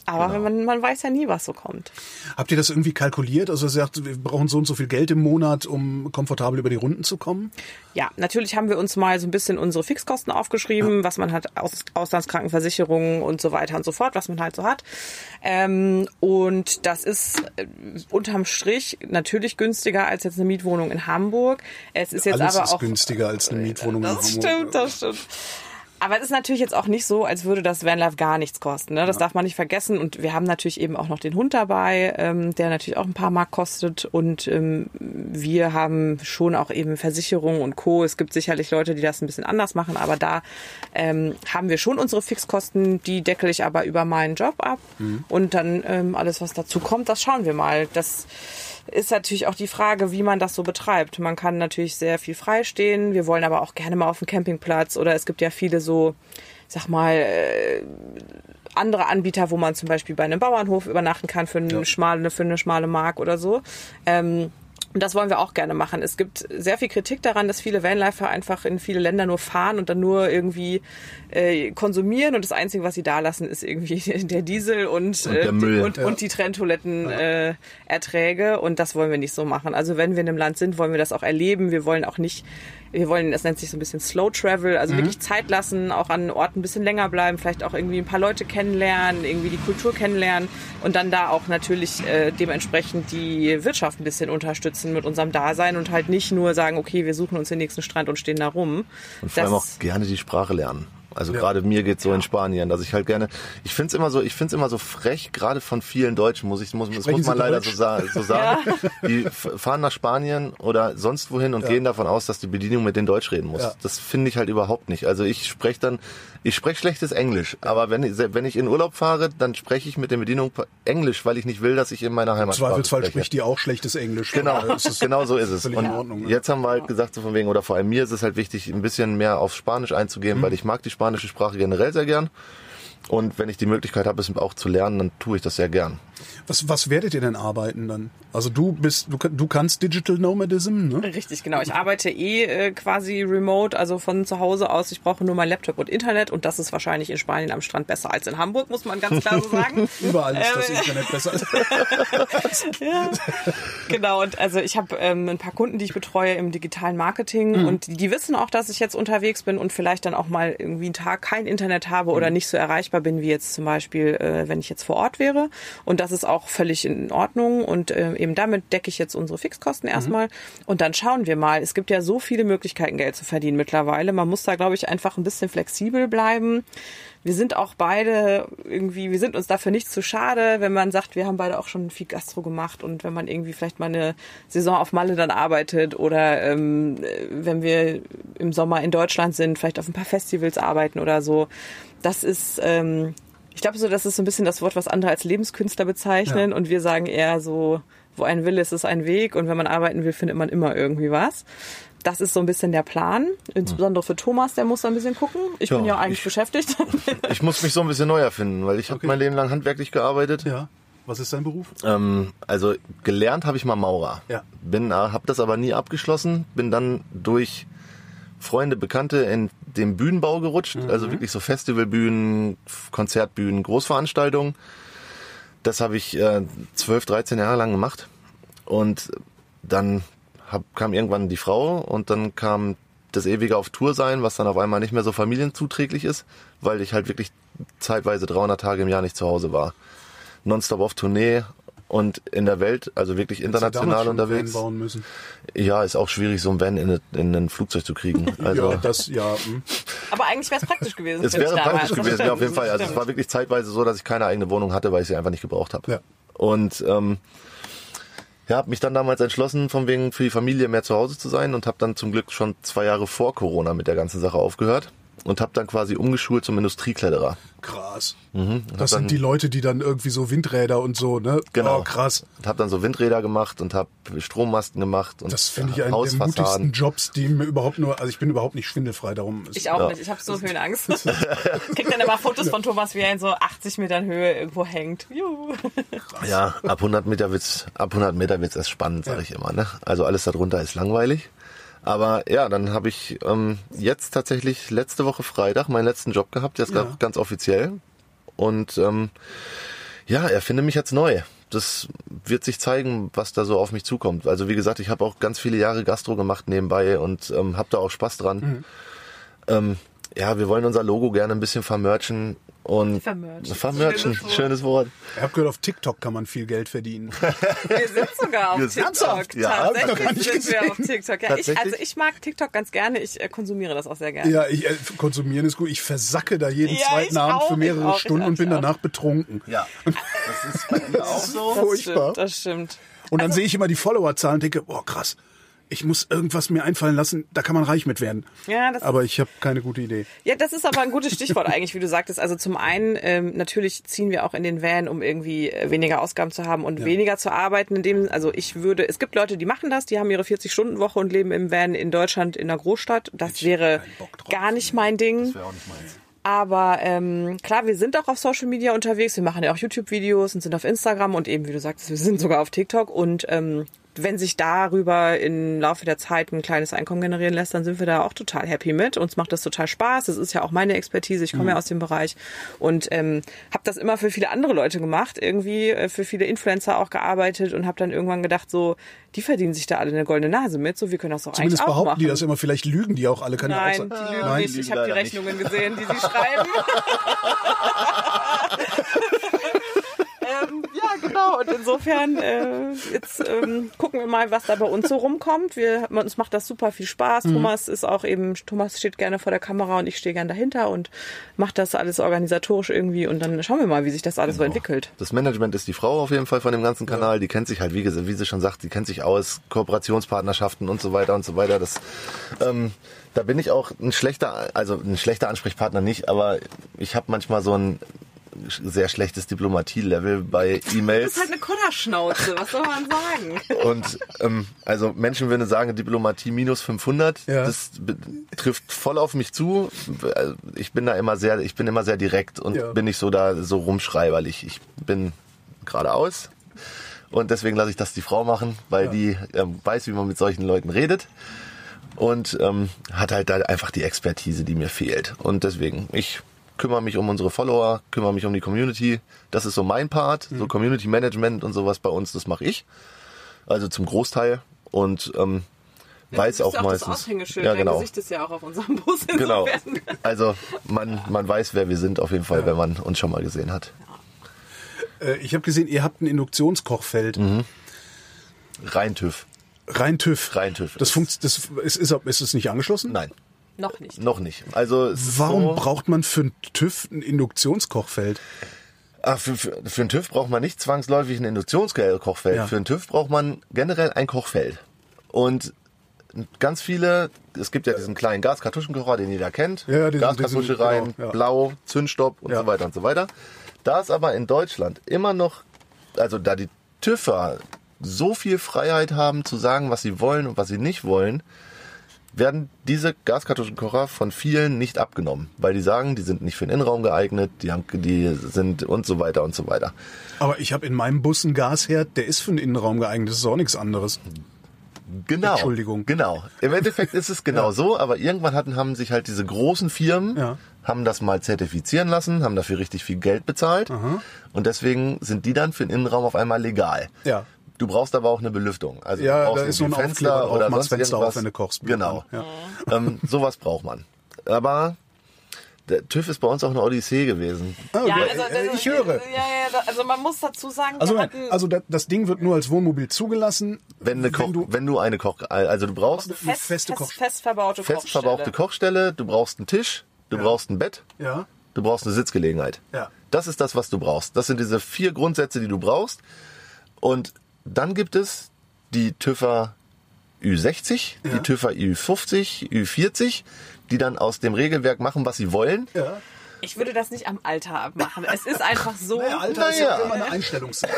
Aber man, man weiß ja nie, was so kommt. Habt ihr das irgendwie kalkuliert? Also ihr sagt, wir brauchen so und so viel Geld im Monat, um komfortabel über die Runden zu kommen? Ja, natürlich haben wir uns mal so ein bisschen unsere Fixkosten aufgeschrieben, was man hat aus Auslandskrankenversicherungen und so weiter und so fort, was man halt so hat. Ähm, und das ist äh, unterm Strich natürlich günstiger als jetzt eine Mietwohnung in Hamburg. Es ist jetzt Alles aber ist auch günstiger als eine Mietwohnung in Das Hamburg. stimmt, das stimmt. Aber es ist natürlich jetzt auch nicht so, als würde das Vanlife gar nichts kosten. Ne? Das darf man nicht vergessen. Und wir haben natürlich eben auch noch den Hund dabei, ähm, der natürlich auch ein paar Mark kostet. Und ähm, wir haben schon auch eben Versicherungen und Co. Es gibt sicherlich Leute, die das ein bisschen anders machen. Aber da ähm, haben wir schon unsere Fixkosten. Die deckel ich aber über meinen Job ab. Und dann ähm, alles, was dazu kommt, das schauen wir mal. Das ist natürlich auch die Frage, wie man das so betreibt. Man kann natürlich sehr viel freistehen. Wir wollen aber auch gerne mal auf den Campingplatz oder es gibt ja viele so, sag mal, äh, andere Anbieter, wo man zum Beispiel bei einem Bauernhof übernachten kann für eine, schmale, für eine schmale Mark oder so. Ähm, Und das wollen wir auch gerne machen. Es gibt sehr viel Kritik daran, dass viele Vanlifer einfach in viele Länder nur fahren und dann nur irgendwie äh, konsumieren und das Einzige, was sie da lassen, ist irgendwie der Diesel und, Und der äh, Müll. und, und die Trenntoiletten äh, Erträge und das wollen wir nicht so machen. Also wenn wir in einem Land sind, wollen wir das auch erleben. Wir wollen auch nicht, wir wollen, das nennt sich so ein bisschen Slow Travel, also wirklich Zeit lassen, auch an Orten ein bisschen länger bleiben, vielleicht auch irgendwie ein paar Leute kennenlernen, irgendwie die Kultur kennenlernen und dann da auch natürlich äh, dementsprechend die Wirtschaft ein bisschen unterstützen mit unserem Dasein und halt nicht nur sagen, okay, wir suchen uns den nächsten Strand und stehen da rum. Und vor allem auch gerne die Sprache lernen. Also gerade mir geht's so in Spanien, dass ich halt gerne, ich find's immer so, ich find's immer so frech, gerade von vielen Deutschen, muss ich, muss, das Sprechen muss man Sie leider Deutsch? so, so sagen. Die f- fahren nach Spanien oder sonst wohin und gehen davon aus, dass die Bedienung mit denen Deutsch reden muss. Ja. Das finde ich halt überhaupt nicht. Also ich spreche dann, ich spreche schlechtes Englisch, aber wenn ich, wenn ich in Urlaub fahre, dann spreche ich mit der Bedienung Englisch, weil ich nicht will, dass ich in meiner Im Heimatsprache Zweifelsfall spreche. spricht die auch schlechtes Englisch. Genau, genau so ist es. Und in Ordnung, ne? jetzt haben wir halt gesagt, so von wegen, oder vor allem mir ist es halt wichtig, ein bisschen mehr auf Spanisch einzugehen, Mhm. weil ich mag die spanische Sprache generell sehr gern. Und wenn ich die Möglichkeit habe, es auch zu lernen, dann tue ich das sehr gern. Was, was werdet ihr denn arbeiten dann? Also du bist, du, du kannst Digital Nomadism, ne? Richtig, genau. Ich arbeite eh äh, quasi remote, also von zu Hause aus. Ich brauche nur mein Laptop und Internet und das ist wahrscheinlich in Spanien am Strand besser als in Hamburg, muss man ganz klar so sagen. Überall ist das Ähm, Internet besser. ja. Genau, und also ich habe ähm, ein paar Kunden, die ich betreue im digitalen Marketing und die, die wissen auch, dass ich jetzt unterwegs bin und vielleicht dann auch mal irgendwie einen Tag kein Internet habe oder nicht so erreichbar bin, wie jetzt zum Beispiel, äh, wenn ich jetzt vor Ort wäre. Und das ist auch völlig in Ordnung und äh, eben damit decke ich jetzt unsere Fixkosten erstmal und dann schauen wir mal. Es gibt ja so viele Möglichkeiten, Geld zu verdienen mittlerweile. Man muss da, glaube ich, einfach ein bisschen flexibel bleiben wir sind auch beide irgendwie, wir sind uns dafür nicht zu schade, wenn man sagt, wir haben beide auch schon viel Gastro gemacht und wenn man irgendwie vielleicht mal eine Saison auf Malle dann arbeitet oder ähm, wenn wir im Sommer in Deutschland sind, vielleicht auf ein paar Festivals arbeiten oder so. Das ist, ähm, ich glaube so, das ist so ein bisschen das Wort, was andere als Lebenskünstler bezeichnen Ja. und wir sagen eher so, wo ein Wille ist, ist ein Weg und wenn man arbeiten will, findet man immer irgendwie was. Das ist so ein bisschen der Plan, insbesondere für Thomas, der muss da ein bisschen gucken. Ich bin Ja, ja eigentlich ich- beschäftigt. Ich muss mich so ein bisschen neu erfinden, weil ich habe mein Leben lang handwerklich gearbeitet. Ja. Was ist dein Beruf? Ähm, also gelernt habe ich mal Maurer. Ja. Bin, habe das aber nie abgeschlossen. Bin dann durch Freunde, Bekannte in den Bühnenbau gerutscht. Also wirklich so Festivalbühnen, Konzertbühnen, Großveranstaltungen. Das habe ich äh, 12, 13 Jahre lang gemacht. Und dann hab, kam irgendwann die Frau und dann kam das ewige auf Tour sein, was dann auf einmal nicht mehr so familienzuträglich ist, weil ich halt wirklich zeitweise 300 Tage im Jahr nicht zu Hause war. Nonstop auf Tournee und in der Welt, also wirklich international unterwegs. Van bauen müssen. Ja, ist auch schwierig, so ein Van in, in ein Flugzeug zu kriegen. Also ja, das, ja. hm. Aber eigentlich wäre es praktisch gewesen. es wäre ich damals. praktisch gewesen, ja, auf jeden Fall. Also es war wirklich zeitweise so, dass ich keine eigene Wohnung hatte, weil ich sie einfach nicht gebraucht habe. Ja. Und ähm, ja, habe mich dann damals entschlossen, von wegen für die Familie mehr zu Hause zu sein und habe dann zum Glück schon zwei Jahre vor Corona mit der ganzen Sache aufgehört und habe dann quasi umgeschult zum Industriekletterer. Krass. Und Das hab dann, sind die Leute, die dann irgendwie so Windräder und so, ne? Genau. Oh, krass. Und habe dann so Windräder gemacht und habe Strommasten gemacht und Das finde ich einen der mutigsten. Jobs, die mir überhaupt nur, also ich bin überhaupt nicht schwindelfrei, darum ist Ich auch Ja. nicht. Ich habe so Höhenangst. Ich krieg dann immer Fotos von Thomas, wie er in so 80 Metern Höhe irgendwo hängt. Juhu. Ja, ab 100 Meter wird's, ab 100 Meter wird's erst spannend, sag ich immer. Ne? Also alles darunter ist langweilig. Aber ja, dann habe ich ähm, jetzt tatsächlich letzte Woche Freitag meinen letzten Job gehabt, jetzt Ja. ganz- offiziell. Und ähm, ja, erfinde mich jetzt neu. Das wird sich zeigen, was da so auf mich zukommt. Also wie gesagt, ich habe auch ganz viele Jahre Gastro gemacht nebenbei und ähm, habe da auch Spaß dran. Mhm. Ähm, ja, wir wollen unser Logo gerne ein bisschen vermerchen und Vermerchen. vermerchen, Schönes Wort. schönes Wort. Ich habe gehört, auf TikTok kann man viel Geld verdienen. Wir sind sogar auf Wir TikTok. auf- ja, Tatsächlich sind wir auf TikTok. Ja, ich, also ich mag TikTok ganz gerne. Ich äh, konsumiere das auch sehr gerne. ja, ich, äh, konsumieren ist gut. Ich versacke da jeden Ja, zweiten Abend auch, für mehrere auch, Stunden und bin auch. danach betrunken. Ja, das ist bei mir auch so. das furchtbar. stimmt, das stimmt. Und dann sehe ich immer die Followerzahlen und denke, boah, krass. Ich muss irgendwas mir einfallen lassen, da kann man reich mit werden. Ja, das aber ich habe keine gute Idee. Ja, das ist aber ein gutes Stichwort eigentlich, wie du sagtest. Also zum einen, ähm, natürlich ziehen wir auch in den Van, um irgendwie äh, weniger Ausgaben zu haben und weniger zu arbeiten. In dem, also ich würde, es gibt Leute, die machen das, die haben ihre 40-Stunden-Woche und leben im Van in Deutschland in einer Großstadt. Das wäre Bock drauf. gar nicht mein Ding. Wäre auch nicht meins. Aber ähm, klar, wir sind auch auf Social Media unterwegs. Wir machen ja auch YouTube-Videos und sind auf Instagram und eben, wie du sagtest, wir sind sogar auf TikTok. Und ähm, wenn sich darüber im Laufe der Zeit ein kleines Einkommen generieren lässt, dann sind wir da auch total happy mit. Uns macht das total Spaß. Das ist ja auch meine Expertise. Ich komme ja aus dem Bereich und ähm, habe das immer für viele andere Leute gemacht, irgendwie äh, für viele Influencer auch gearbeitet und habe dann irgendwann gedacht, so, die verdienen sich da alle eine goldene Nase mit, so wir können das doch Zumindest eigentlich auch behaupten machen. die das immer. Vielleicht lügen die auch alle. Kann ja auch Nein, sein. die lügen Nein. nicht. Ich habe die leider nicht. Rechnungen gesehen, die sie schreiben. ja, genau. Und insofern, äh, jetzt ähm, gucken wir mal, was da bei uns so rumkommt. Wir, uns macht das super viel Spaß. Mhm. Thomas ist auch eben, Thomas steht gerne vor der Kamera und ich stehe gerne dahinter und macht das alles organisatorisch irgendwie. Und dann schauen wir mal, wie sich das alles so entwickelt. Das Management ist die Frau auf jeden Fall von dem ganzen Kanal. Die kennt sich halt, wie, wie sie schon sagt, die kennt sich aus, Kooperationspartnerschaften und so weiter und so weiter. Das, ähm, da bin ich auch ein schlechter, also ein schlechter Ansprechpartner nicht, aber ich habe manchmal so ein sehr schlechtes Diplomatie-Level bei E-Mails. Das ist halt eine Kodderschnauze, was soll man sagen? Und ähm, also Menschen würden sagen Diplomatie minus 500. Ja. Das trifft voll auf mich zu. Ich bin da immer sehr, ich bin immer sehr direkt und Ja. bin nicht so da so rumschreiberlich. Ich bin geradeaus und deswegen lasse ich das die Frau machen, weil die ähm, weiß, wie man mit solchen Leuten redet und ähm, hat halt da einfach die Expertise, die mir fehlt. Und deswegen ich kümmere mich um unsere Follower, kümmere mich um die Community. Das ist so mein Part, so Community Management und sowas bei uns. Das mache ich. Also zum Großteil und ähm, weiß Du auch ja meistens. Das Aushängeschild, ja, dein genau. Gesicht ist ja auch auf unserem Bus. Genau. insofern. Also man, man weiß, wer wir sind auf jeden Fall, wenn man uns schon mal gesehen hat. Äh, Ich habe gesehen, ihr habt ein Induktionskochfeld. Mhm. Rein TÜV. Rein TÜV. Rein TÜV. Das funkt, das ist, ist, ist es nicht angeschlossen? Nein, Noch nicht. noch nicht. Also ist Warum so, braucht man für ein TÜV ein Induktionskochfeld? Ah, für, für, für einen TÜV braucht man nicht zwangsläufig ein Induktionskochfeld. Ja. Für einen TÜV braucht man generell ein Kochfeld. Und ganz viele, es gibt ja diesen kleinen Gaskartuschenkocher, den jeder kennt. Ja, diesen- Gaskartusche rein, genau, ja. blau, Zündstopp und Ja. so weiter und so weiter. Da es aber in Deutschland immer noch, also da die TÜVer so viel Freiheit haben zu sagen, was sie wollen und was sie nicht wollen, werden diese Gaskartuschenkocher von vielen nicht abgenommen, weil die sagen, die sind nicht für den Innenraum geeignet, die, haben, die sind und so weiter und so weiter. Aber ich habe in meinem Bus einen Gasherd, der ist für den Innenraum geeignet. Das ist auch nichts anderes. Genau. Entschuldigung. Genau. Im Endeffekt ist es genau so, aber irgendwann hatten, haben sich halt diese großen Firmen, Ja. haben das mal zertifizieren lassen, haben dafür richtig viel Geld bezahlt und deswegen sind die dann für den Innenraum auf einmal legal. Ja. Du brauchst aber auch eine Belüftung. Also Ja, du brauchst da ist so ein Aufkleber drauf, oder sonst Fenster auf, irgendwas. wenn du kochst. Genau. Ja. ähm, sowas braucht man. Aber der TÜV ist bei uns auch eine Odyssee gewesen. Ah, Ja, ja, also, äh, das- ich höre. Ja, ja, also man muss dazu sagen, Also, also da- das Ding wird nur als Wohnmobil zugelassen, Wenn, eine Koch, du wenn du eine Koch, also du brauchst eine fest, feste fest, Koch. fest verbaute fest Kochstelle. verbrauchte Kochstelle, du brauchst einen Tisch, du brauchst ein Bett, Ja. du brauchst eine Sitzgelegenheit. Ja. Das ist das, was du brauchst. Das sind diese vier Grundsätze, die du brauchst. Und dann gibt es die TÜVer Ü60, Ja. die TÜVer Ü50, Ü40, die dann aus dem Regelwerk machen, was sie wollen. Ja. Ich würde das nicht am Alter abmachen. Es ist einfach so. Naja, Alter ist ja Naja. immer eine Einstellungssache.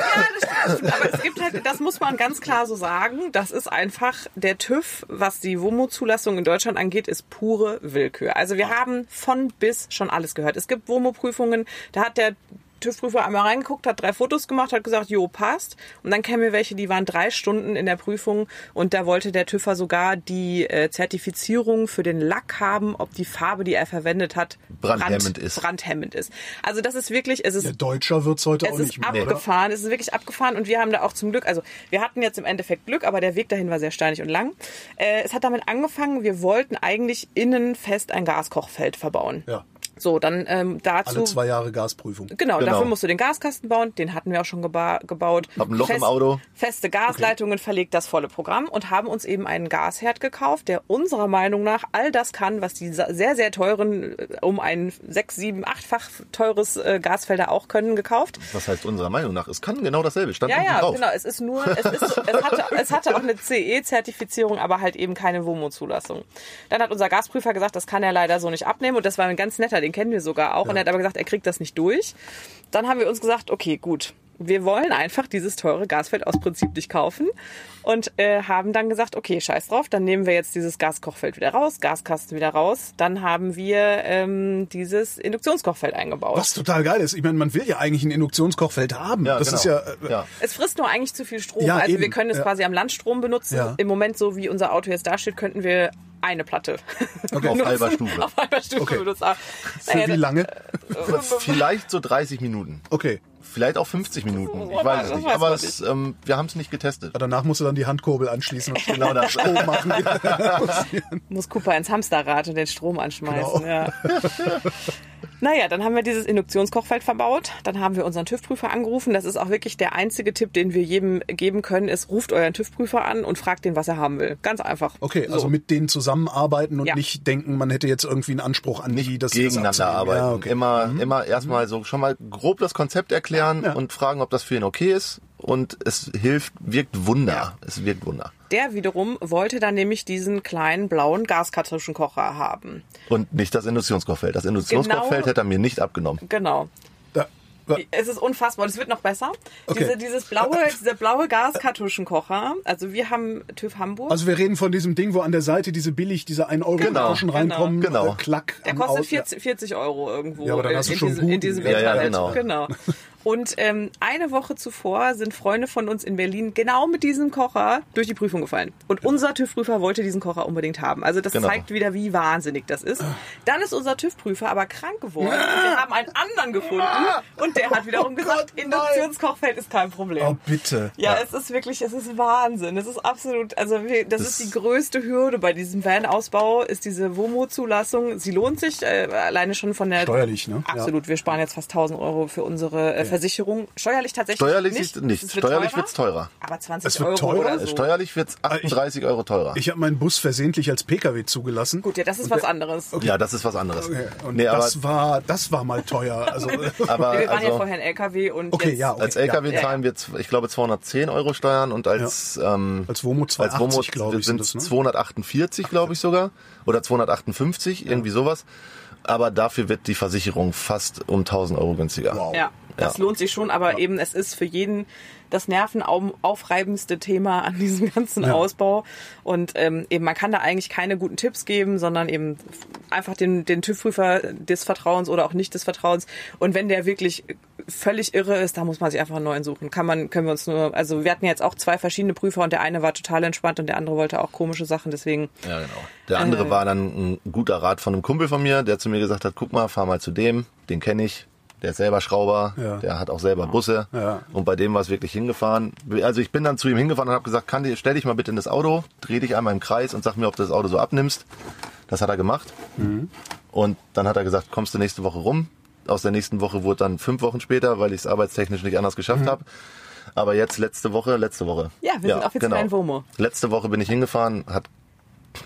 Aber es gibt halt, das muss man ganz klar so sagen, das ist einfach der TÜV, was die WOMO-Zulassung in Deutschland angeht, ist pure Willkür. Also wir haben von bis schon alles gehört. Es gibt WOMO-Prüfungen, da hat der TÜV-Prüfer einmal reingeguckt, hat drei Fotos gemacht, hat gesagt, jo, passt. Und dann kämen wir welche, die waren drei Stunden in der Prüfung und da wollte der TÜVer sogar die äh, Zertifizierung für den Lack haben, ob die Farbe, die er verwendet hat, Brandhemmend ist. Brandhemmend ist. Also das ist wirklich, es ist Ja, Deutscher wird's heute auch es nicht ist mehr, oder? abgefahren, es ist wirklich abgefahren und wir haben da auch zum Glück, also wir hatten jetzt im Endeffekt Glück, aber der Weg dahin war sehr steinig und lang. Äh, es hat damit angefangen, wir wollten eigentlich innen fest ein Gaskochfeld verbauen. Ja. So, dann ähm, dazu. Alle zwei Jahre Gasprüfung. Genau, Genau. dafür musst du den Gaskasten bauen, den hatten wir auch schon geba gebaut. Hab ein Loch im Auto. Feste Gasleitungen verlegt, das volle Programm und haben uns eben einen Gasherd gekauft, der unserer Meinung nach all das kann, was die sehr, sehr teuren, äh, um ein sechs, sieben, achtfach teures äh, Gasfelder auch können, gekauft. Was heißt unserer Meinung nach? Es kann genau dasselbe. Stand Ja, ja, drauf. genau. Es ist nur, es, ist, es, hatte, es hatte auch eine CE-Zertifizierung, aber halt eben keine WOMO-Zulassung. Dann hat unser Gasprüfer gesagt, das kann er leider so nicht abnehmen und das war ein ganz netter, den kennen wir sogar auch. Und er hat aber gesagt, er kriegt das nicht durch. Dann haben wir uns gesagt, okay, gut. Wir wollen einfach dieses teure Gasfeld aus Prinzip nicht kaufen und äh, haben dann gesagt, okay, scheiß drauf, dann nehmen wir jetzt dieses Gaskochfeld wieder raus, Gaskasten wieder raus. Dann haben wir ähm, dieses Induktionskochfeld eingebaut. Was total geil ist. Ich meine, man will ja eigentlich ein Induktionskochfeld haben. Ja, das genau. ist ja, äh, ja. Es frisst nur eigentlich zu viel Strom. Ja, also wir eben. können es Ja. quasi am Landstrom benutzen. Ja. Im Moment, so wie unser Auto jetzt dasteht, könnten wir eine Platte Auf benutzen. halber Stufe. Auf halber Stufe Okay. benutzen. Aber, für naja, wie lange? Vielleicht so 30 Minuten. Okay. Vielleicht auch 50 Minuten. Ich weiß es nicht. Aber es, ähm, wir haben es nicht getestet. Danach musst du dann die Handkurbel anschließen und Genau das. Strom machen. muss Cooper ins Hamsterrad und den Strom anschmeißen. Genau. Ja. Naja, dann haben wir dieses Induktionskochfeld verbaut. Dann haben wir unseren TÜV-Prüfer angerufen. Das ist auch wirklich der einzige Tipp, den wir jedem geben können, ist, ruft euren TÜV-Prüfer an und fragt den, was er haben will. Ganz einfach. Okay, So. also mit denen zusammenarbeiten und Ja. nicht denken, man hätte jetzt irgendwie einen Anspruch an die, das das gegeneinander arbeiten. Ja, okay. Immer, immer erstmal so schon mal grob das Konzept erklären Ja. und fragen, ob das für ihn okay ist. Und es hilft, wirkt Wunder. Es wirkt Wunder. Der wiederum wollte dann nämlich diesen kleinen blauen Gaskartuschenkocher haben. Und nicht das Induktionskochfeld. Das Induktionskochfeld Genau. hätte er mir nicht abgenommen. Genau. Da, Es ist unfassbar. und Es wird noch besser. Okay. Diese, dieses blaue, dieser blaue Gaskartuschenkocher. Also wir haben TÜV Hamburg. also wir reden von diesem Ding, wo an der Seite diese billig, diese 1 Euro Genau, Kartuschen reinkommen, genau. Äh, klack. Der kostet Aus- 40, 40 Euro irgendwo Ja, aber dann hast du in, schon diesem, in diesem Ja, ja, Internet. genau. genau. Und ähm, eine Woche zuvor sind Freunde von uns in Berlin genau mit diesem Kocher durch die Prüfung gefallen. Und unser TÜV-Prüfer wollte diesen Kocher unbedingt haben. Also das Genau. zeigt wieder, wie wahnsinnig das ist. Dann ist unser TÜV-Prüfer aber krank geworden. Und wir haben einen anderen gefunden. Und der hat wiederum gesagt, nein. Induktionskochfeld ist kein Problem. Oh, bitte. Ja, es ist wirklich, es ist Wahnsinn. Es ist absolut, also wir, das, ist die größte Hürde bei diesem Van-Ausbau, ist diese WOMO-Zulassung. Sie lohnt sich äh, alleine schon von der... Steuerlich, ne? Absolut, wir sparen jetzt fast 1000 Euro für unsere äh, Versicherung. Steuerlich tatsächlich Steuerlich nicht. ist nicht. Es Steuerlich teurer, wird's teurer. Aber 20 Es wird Euro teurer? oder so. Steuerlich wird's 38 Euro teurer. Ich habe meinen Bus versehentlich als PKW zugelassen. Gut, ja, das ist was anderes. Ja, das ist was anderes. Okay. Und Nee, aber das war, das war mal teuer. Also, aber wir waren ja also, vorher ein LKW und okay, jetzt, ja. Okay, als LKW Ja. zahlen wir, ich glaube, 210 Euro Steuern und als, ähm, Als WOMO 280, glaube ich, sind es ne? 248, glaube ich sogar. Oder 258, irgendwie sowas. Aber dafür wird die Versicherung fast um 1000 Euro günstiger. Wow. Ja, das Ja. lohnt sich schon, aber eben es ist für jeden das nervenaufreibendste Thema an diesem ganzen Ja. Ausbau. Und ähm, eben man kann da eigentlich keine guten Tipps geben, sondern eben einfach den, den TÜV-Prüfer des Vertrauens oder auch nicht des Vertrauens. Und wenn der wirklich völlig irre ist, da muss man sich einfach einen neuen suchen. Kann man, können wir uns nur, also wir hatten jetzt auch zwei verschiedene Prüfer und der eine war total entspannt und der andere wollte auch komische Sachen, deswegen Ja, genau. Der andere Äh. war dann ein guter Rat von einem Kumpel von mir, der zu mir gesagt hat, guck mal, fahr mal zu dem, den kenne ich. Der ist selber Schrauber, Ja. der hat auch selber Busse. Ja. Und bei dem war es wirklich hingefahren. Also ich bin dann zu ihm hingefahren und habe gesagt, kann, die- stell dich mal bitte in das Auto, dreh dich einmal im Kreis und sag mir, ob du das Auto so abnimmst. Das hat er gemacht. Mhm. Und dann hat er gesagt, kommst du nächste Woche rum. Aus der nächsten Woche wurde dann fünf Wochen später, weil ich es arbeitstechnisch nicht anders geschafft Mhm. habe. Aber jetzt letzte Woche, letzte Woche. Ja, wir sind offiziell ein WOMO. Letzte Woche bin ich hingefahren, hat,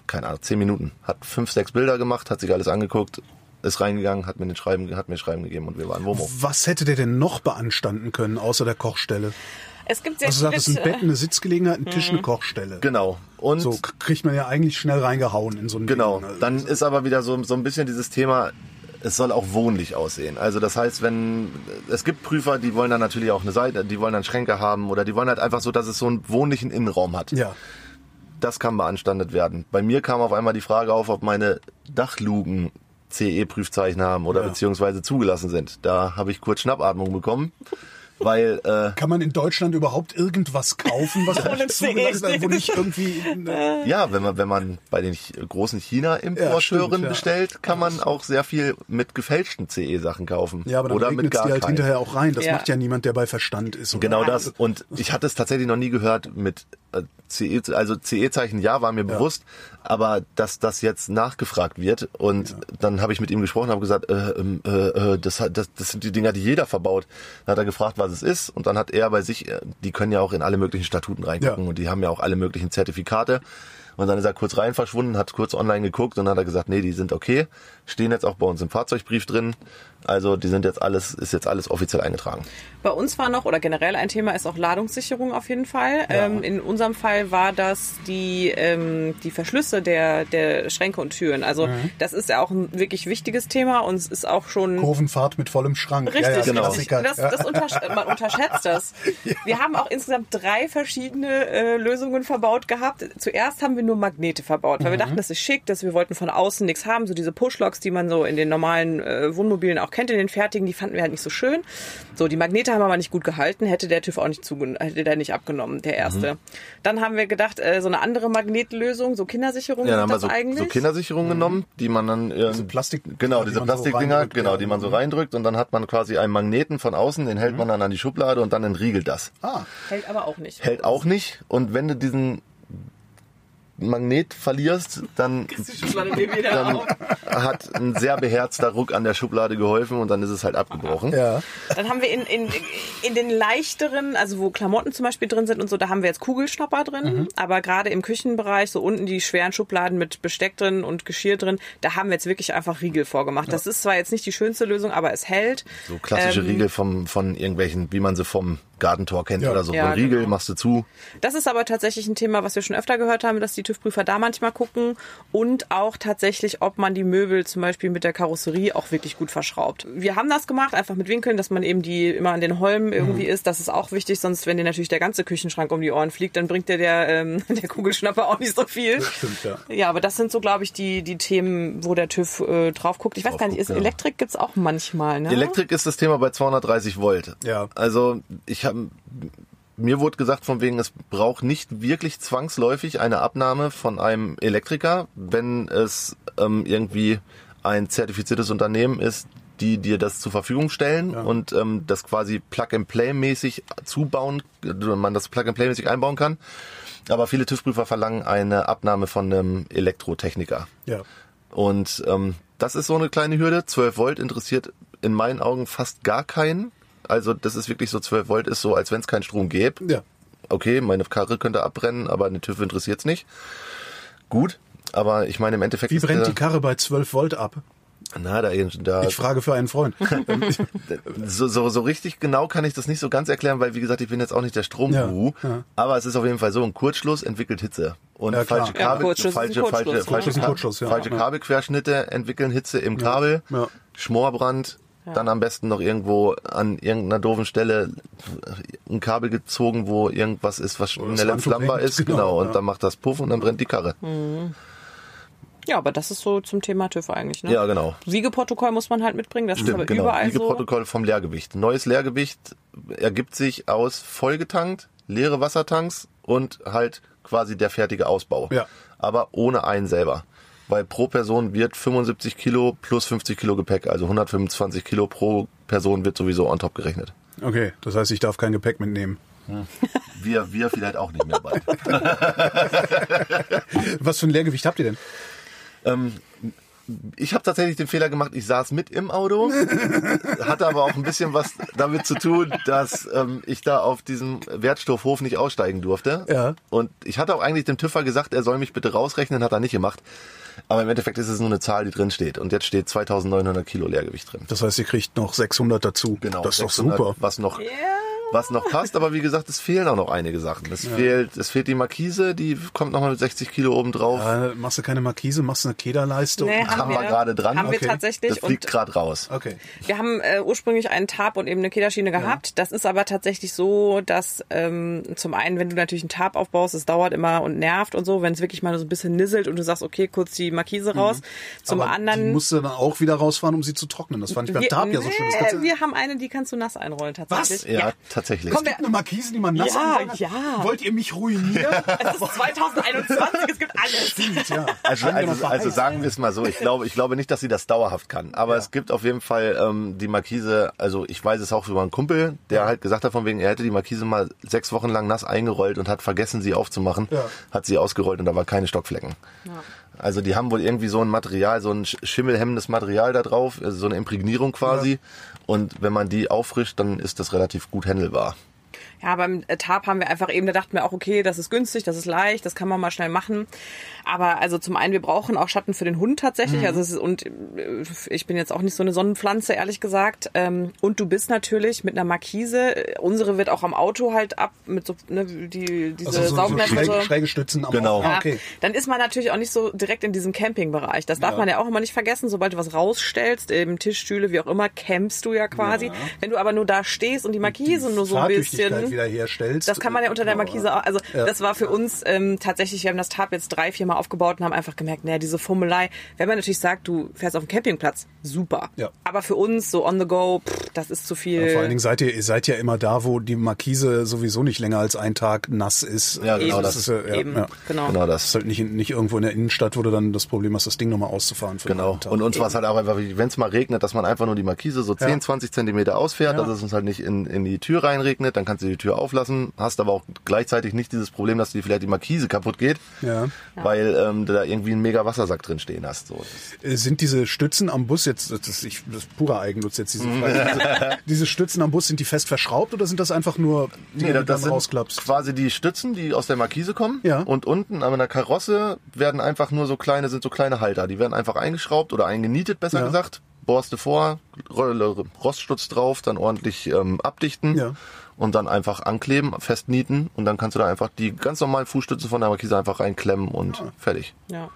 keine Ahnung, zehn Minuten, hat fünf, sechs Bilder gemacht, hat sich alles angeguckt, ist reingegangen, hat mir den Schreiben, hat mir Schreiben gegeben und wir waren WOMO. Was hätte der denn noch beanstanden können, außer der Kochstelle? es gibt sehr Also du sagst, es ist ein Bett, eine Sitzgelegenheit, ein Tisch, eine Kochstelle. Genau. Und So kriegt man ja eigentlich schnell reingehauen in so ein Genau. Ding. Also, Dann ist aber wieder so, so ein bisschen dieses Thema, es soll auch wohnlich aussehen. Also das heißt, wenn es gibt Prüfer, die wollen dann natürlich auch eine Seite, die wollen dann Schränke haben oder die wollen halt einfach so, dass es so einen wohnlichen Innenraum hat. ja. Das kann beanstandet werden. Bei mir kam auf einmal die Frage auf, ob meine Dachlugen CE-Prüfzeichen haben oder Ja. beziehungsweise zugelassen sind. Da habe ich kurz Schnappatmung bekommen, weil äh, Kann man in Deutschland überhaupt irgendwas kaufen, was nicht zugelassen ist, wo nicht irgendwie... äh, Ja, wenn man, wenn man bei den großen China-Importeuren ja. bestellt, kann man auch sehr viel mit gefälschten CE-Sachen kaufen. Ja, aber dann Oder mit gar die halt keinen. hinterher auch rein. Das Ja. macht ja niemand, der bei Verstand ist. Oder? Genau das. Und ich hatte es tatsächlich noch nie gehört mit äh, CE, also CE-Zeichen, ja, war mir bewusst, aber dass das jetzt nachgefragt wird und dann habe ich mit ihm gesprochen, habe gesagt, äh, ähm, äh, äh, das, das, das sind die Dinger, die jeder verbaut. Dann hat er gefragt, was es ist und dann hat er bei sich, äh, die können ja auch in alle möglichen Statuten reingucken Ja. und die haben ja auch alle möglichen Zertifikate. Und dann ist er kurz rein verschwunden, hat kurz online geguckt und dann hat er gesagt, nee, die sind okay. Stehen jetzt auch bei uns im Fahrzeugbrief drin. Also die sind jetzt alles, ist jetzt alles offiziell eingetragen. Bei uns war noch, oder generell ein Thema ist auch Ladungssicherung auf jeden Fall. Ähm, in unserem Fall war das die, ähm, die Verschlüsse der, der Schränke und Türen. Also das ist ja auch ein wirklich wichtiges Thema und es ist auch schon... Kurvenfahrt mit vollem Schrank. Richtig, ja, ja, genau. Klassiker. Das, das untersch man unterschätzt das. Wir haben auch insgesamt drei verschiedene äh, Lösungen verbaut gehabt. Zuerst haben wir nur Magnete verbaut, weil wir dachten, das ist schick, dass wir wollten von außen nichts haben. So diese Pushlocks, die man so in den normalen äh, Wohnmobilen auch kennt, in den fertigen, die fanden wir halt nicht so schön. So, die Magnete haben aber nicht gut gehalten, hätte der TÜV auch nicht zugen hätte der nicht abgenommen, der erste. Dann haben wir gedacht, äh, so eine andere Magnetlösung, so Kindersicherung Ja, dann sind haben wir das so, eigentlich. so Kindersicherungen genommen, die man dann äh, Diese Plastik- genau die diese so Plastikdinger, reindrückt, genau, die man so reindrückt und dann hat man quasi einen Magneten von außen, den hält man dann an die Schublade und dann entriegelt das. Ah, Hält aber auch nicht. Hält auch nicht und wenn du diesen Magnet verlierst, dann dann hat ein sehr beherzter Ruck an der Schublade geholfen und dann ist es halt abgebrochen. ja. Dann haben wir in, in, in den leichteren, also wo Klamotten zum Beispiel drin sind und so, da haben wir jetzt Kugelschnapper drin. Aber gerade im Küchenbereich, so unten die schweren Schubladen mit Besteck drin und Geschirr drin, da haben wir jetzt wirklich einfach Riegel vorgemacht. Das ist zwar jetzt nicht die schönste Lösung, aber es hält. So klassische Ähm, Riegel vom, von irgendwelchen, wie man sie vom Gartentor kennt Ja. oder so. Ja, ein Riegel genau. machst du zu. Das ist aber tatsächlich ein Thema, was wir schon öfter gehört haben, dass die TÜV-Prüfer da manchmal gucken und auch tatsächlich, ob man die Möbel zum Beispiel mit der Karosserie auch wirklich gut verschraubt. Wir haben das gemacht, einfach mit Winkeln, dass man eben die immer an den Holmen irgendwie ist. Das ist auch wichtig, sonst wenn dir natürlich der ganze Küchenschrank um die Ohren fliegt, dann bringt dir der, ähm, der Kugelschnapper auch nicht so viel. Stimmt, ja. Ja, aber das sind so, glaube ich, die, die Themen, wo der TÜV äh, drauf guckt. Ich weiß Drauf gar nicht, ist guckt, ja. Elektrik gibt's auch manchmal, ne? Elektrik ist das Thema bei 230 Volt. Ja. Also ich habe mir wurde gesagt von wegen, es braucht nicht wirklich zwangsläufig eine Abnahme von einem Elektriker, wenn es ähm, irgendwie ein zertifiziertes Unternehmen ist, die dir das zur Verfügung stellen und ähm, das quasi Plug-and-Play-mäßig zubauen, äh, man das Plug-and-Play-mäßig einbauen kann. Aber viele TÜV-Prüfer verlangen eine Abnahme von einem Elektrotechniker. Ja. Und ähm, das ist so eine kleine Hürde. 12 Volt interessiert in meinen Augen fast gar keinen. Also das ist wirklich so, 12 Volt ist so, als wenn es keinen Strom gäbe. Ja. Okay, meine Karre könnte abbrennen, aber eine TÜV interessiert's nicht. Gut, aber ich meine im Endeffekt Wie ist brennt die Karre bei 12 Volt ab? na, da, da Ich frage für einen Freund. so, so, so richtig genau kann ich das nicht so ganz erklären, weil wie gesagt, ich bin jetzt auch nicht der Stromguru. Ja, ja. Aber es ist auf jeden Fall so, ein Kurzschluss entwickelt Hitze. Und Ja, falsche Ja, Kabel, falsche, falsche, falsche, ja. falsche Ja. Kabelquerschnitte entwickeln Hitze im Kabel, ja. Dann am besten noch irgendwo an irgendeiner doofen Stelle ein Kabel gezogen, wo irgendwas ist, was schnell entflammbar ist, genau, genau, und ja. dann macht das Puff und dann brennt die Karre. Ja, aber das ist so zum Thema TÜV eigentlich, ne? Ja, genau. Wiegeprotokoll muss man halt mitbringen, das ist aber Stimmt, genau. überall so. Wiegeprotokoll vom Leergewicht. Neues Leergewicht ergibt sich aus vollgetankt, leere Wassertanks und halt quasi der fertige Ausbau. Ja. Aber ohne einen selber. Weil pro Person wird 75 Kilo plus 50 Kilo Gepäck, also 125 Kilo pro Person wird sowieso on top gerechnet. Okay, das heißt, ich darf kein Gepäck mitnehmen. Wir, wir vielleicht auch nicht mehr bald. Was für ein Leergewicht habt ihr denn? Ich habe tatsächlich den Fehler gemacht, ich saß mit im Auto, hatte aber auch ein bisschen was damit zu tun, dass ähm, ich da auf diesem Wertstoffhof nicht aussteigen durfte. Ja. Und ich hatte auch eigentlich dem TÜVer gesagt, er soll mich bitte rausrechnen, hat er nicht gemacht. Aber im Endeffekt ist es nur eine Zahl, die drin steht. Und jetzt steht 2900 Kilo Leergewicht drin. Das heißt, ihr kriegt noch 600 dazu. Genau. Das ist doch 600, super. Was noch, was noch passt. Aber wie gesagt, es fehlen auch noch einige Sachen. Es fehlt, es fehlt die Markise, die kommt nochmal mit 60 Kilo oben drauf. Äh, machst du keine Markise, machst du eine Kederleiste? Nee, haben haben wir wir gerade dran. Haben wir Okay. tatsächlich. Das fliegt gerade raus. Okay. wir haben äh, ursprünglich einen Tab und eben eine Kederschiene gehabt. Das ist aber tatsächlich so, dass ähm, zum einen, wenn du natürlich einen Tab aufbaust, es dauert immer und nervt und so, wenn es wirklich mal so ein bisschen nisselt und du sagst, okay, kurz die Markise raus. Zum Mhm. Aber anderen. Die musst du dann auch wieder rausfahren, um sie zu trocknen. Das fand ich beim wir, Tab ja so schön. Das wir haben eine, die kannst du nass einrollen tatsächlich. Ja, tatsächlich. Komm, es gibt eine Markise, die man nass Ja, ja. Wollt ihr mich ruinieren? Es ist 2021, es gibt alles. ja. Also, Scheint ja also, also verheißt. sagen wir es mal so, ich glaube, ich glaube nicht, dass sie das dauerhaft kann. Aber es gibt auf jeden Fall ähm, die Markise, also ich weiß es auch über einen Kumpel, der halt gesagt hat, von wegen, er hätte die Markise mal sechs Wochen lang nass eingerollt und hat vergessen, sie aufzumachen, Ja. hat sie ausgerollt und da waren keine Stockflecken. Also die haben wohl irgendwie so ein Material, so ein sch- schimmelhemmendes Material da drauf, also so eine Imprägnierung quasi. Und wenn man die auffrischt, dann ist das relativ gut handelbar. Ja, beim äh, Tarp haben wir einfach eben, da dachten wir auch, okay, das ist günstig, das ist leicht, das kann man mal schnell machen. Aber also zum einen, wir brauchen auch Schatten für den Hund tatsächlich. Also es ist, und äh, ich bin jetzt auch nicht so eine Sonnenpflanze, ehrlich gesagt. Ähm, Und du bist natürlich mit einer Markise, äh, unsere wird auch am Auto halt ab, mit so, ne, die, diese Also so, so Saugnetze. schräge, schräge Stützen am Genau. Auto. Ah, Ja, okay. Dann ist man natürlich auch nicht so direkt in diesem Campingbereich. Das darf Ja. man ja auch immer nicht vergessen. Sobald du was rausstellst, eben Tischstühle, wie auch immer, campst du ja quasi. Wenn du aber nur da stehst und die Markise nur so ein Fahrtüchtigkeit wieder herstellst. Das kann man ja unter der Markise auch. Also Ja. das war für uns ähm, tatsächlich, wir haben das Tab jetzt drei, vier Mal aufgebaut und haben einfach gemerkt, naja, diese Fummelei, wenn man natürlich sagt, du fährst auf dem Campingplatz, super. Ja. Aber für uns, so on the go, pff, das ist zu viel. Ja, vor allen Dingen seid ihr, ihr seid ja immer da, wo die Markise sowieso nicht länger als ein Tag nass ist. Ja, genau Eben. das. ist ja, Eben, ja. genau. Genau Das ist das. halt nicht, in- nicht irgendwo in der Innenstadt, wo du dann das Problem hast, das Ding nochmal auszufahren. Für Genau. Und uns war es halt auch einfach, wenn es mal regnet, dass man einfach nur die Markise so 10, Ja. 20 Zentimeter ausfährt, Ja. dass es uns halt nicht in, in die Tür reinregnet, dann kannst du die Tür auflassen, hast aber auch gleichzeitig nicht dieses Problem, dass dir vielleicht die Markise kaputt geht, Ja. weil ähm, du da irgendwie einen mega Wassersack drin stehen hast. So. Äh, Sind diese Stützen am Bus jetzt, das ist, ich, das ist purer Eigennutz jetzt diese Frage. diese, diese Stützen am Bus, sind die fest verschraubt oder sind das einfach nur, die Nee, du das, das sind rausklappst? quasi die Stützen, die aus der Markise kommen. Ja. Und unten an der Karosse werden einfach nur so kleine, sind so kleine Halter. Die werden einfach eingeschraubt oder eingenietet, besser Ja. gesagt. Borste vor, Ro- Rostschutz drauf, dann ordentlich ähm, abdichten Ja. Und dann einfach ankleben, festnieten und dann kannst du da einfach die ganz normalen Fußstützen von der Markise einfach reinklemmen und Ah. fertig. Ja.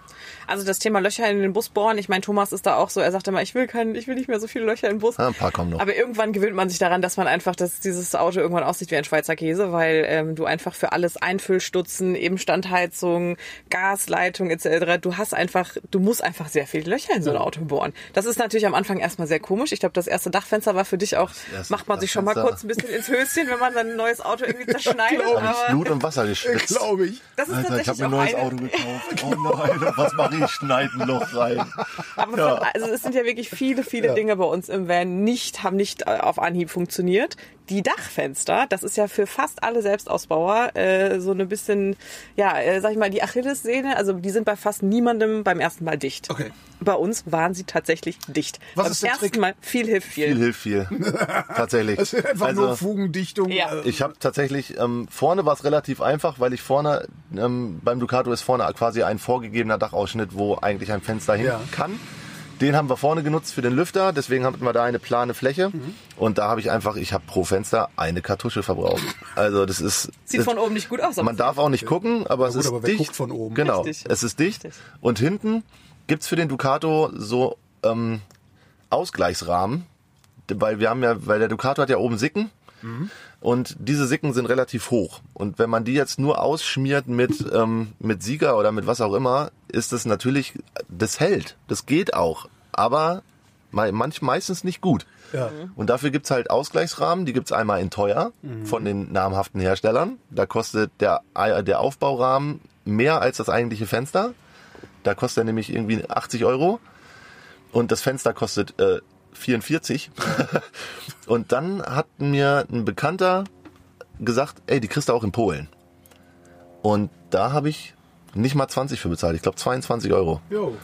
Also das Thema Löcher in den Bus bohren, ich meine, Thomas ist da auch so, er sagt immer, ich will kein, ich will nicht mehr so viele Löcher in den Bus. Ja, ein paar kommen noch. Aber irgendwann gewöhnt man sich daran, dass man einfach, dass dieses Auto irgendwann aussieht wie ein Schweizer Käse, weil ähm, du einfach für alles Einfüllstutzen, eben Standheizung, Gasleitung etc. Du hast einfach, du musst einfach sehr viele Löcher in so ein Auto bohren. Das ist natürlich am Anfang erstmal sehr komisch. Ich glaube, das erste Dachfenster war für dich auch, erste macht man sich schon mal kurz ein bisschen ins Höschen, wenn man sein neues Auto irgendwie zerschneidet. Hab ich aber Blut und Wasser geschwitzt. Glaube ich. das ist Alter, ich habe mir ein neues eine, Auto gekauft. Oh nein, was mache ich? Schneid ein Loch rein. Aber von, also es sind ja wirklich viele, viele Dinge bei uns im Van nicht, haben nicht äh, auf Anhieb funktioniert. Die Dachfenster, das ist ja für fast alle Selbstausbauer äh, so eine bisschen, ja, äh, sag ich mal, die Achillessehne. Also die sind bei fast niemandem beim ersten Mal dicht. Okay. Bei uns waren sie tatsächlich dicht. Was beim ist der ersten Trick? Mal viel hilft viel. Viel hilft viel. Tatsächlich. Das ist einfach also, nur Fugendichtung. Ja. äh, Ich habe tatsächlich, ähm, vorne war es relativ einfach, weil ich vorne, ähm, beim Ducato ist vorne quasi ein vorgegebener Dachausschnitt, wo eigentlich ein Fenster hin Ja. kann. Den haben wir vorne genutzt für den Lüfter, deswegen hatten wir da eine plane Fläche. Mhm. Und da habe ich einfach, ich habe pro Fenster eine Kartusche verbraucht. Also das ist... Sieht das, von oben nicht gut aus. aber man darf auch nicht gucken, aber es gut, ist aber dicht. guckt von oben? Genau, Richtig. es ist dicht. Richtig. Und hinten gibt's für den Ducato so ähm, Ausgleichsrahmen, weil wir haben ja, weil der Ducato hat ja oben Sicken und diese Sicken sind relativ hoch. Und wenn man die jetzt nur ausschmiert mit ähm, mit Sieger oder mit was auch immer, ist das natürlich, das hält, das geht auch, aber manch meistens nicht gut. Ja. Und dafür gibt's halt Ausgleichsrahmen, die gibt's einmal in teuer von den namhaften Herstellern. Da kostet der, der Aufbaurahmen mehr als das eigentliche Fenster. Da kostet er nämlich irgendwie 80 Euro. Und das Fenster kostet äh, 44. und dann hat mir ein Bekannter gesagt, ey, die kriegst du auch in Polen. Und da habe ich nicht mal 20 für bezahlt. Ich glaube 22 Euro. Jo.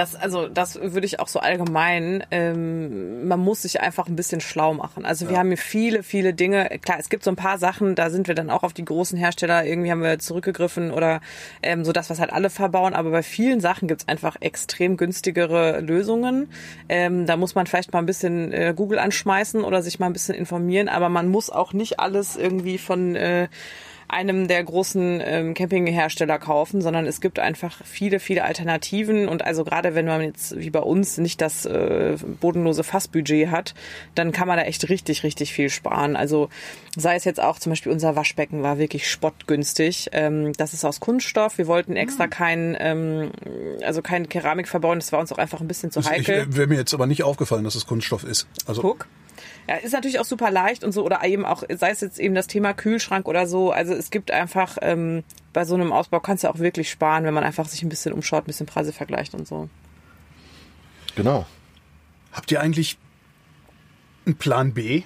Das, also, das würde ich auch so allgemein, ähm, man muss sich einfach ein bisschen schlau machen. Also wir haben hier viele, viele Dinge. Klar, es gibt so ein paar Sachen, da sind wir dann auch auf die großen Hersteller, irgendwie haben wir zurückgegriffen oder ähm, so das, was halt alle verbauen. Aber bei vielen Sachen gibt's einfach extrem günstigere Lösungen. Ähm, da muss man vielleicht mal ein bisschen äh, Google anschmeißen oder sich mal ein bisschen informieren. Aber man muss auch nicht alles irgendwie von äh, einem der großen ähm, Campinghersteller kaufen, sondern es gibt einfach viele, viele Alternativen. Und also gerade wenn man jetzt wie bei uns nicht das äh, bodenlose Fassbudget hat, dann kann man da echt richtig, richtig viel sparen. Also sei es jetzt auch zum Beispiel unser Waschbecken war wirklich spottgünstig. Ähm, das ist aus Kunststoff. Wir wollten extra kein, ähm, also kein Keramik verbauen. Das war uns auch einfach ein bisschen zu Ich, heikel. Wäre mir jetzt aber nicht aufgefallen, dass es Kunststoff ist. Also Guck. Ja, ist natürlich auch super leicht und so, oder eben auch, sei es jetzt eben das Thema Kühlschrank oder so. Also es gibt einfach, ähm, bei so einem Ausbau kannst du auch wirklich sparen, wenn man einfach sich ein bisschen umschaut, ein bisschen Preise vergleicht und so. Genau. habt ihr eigentlich einen Plan B?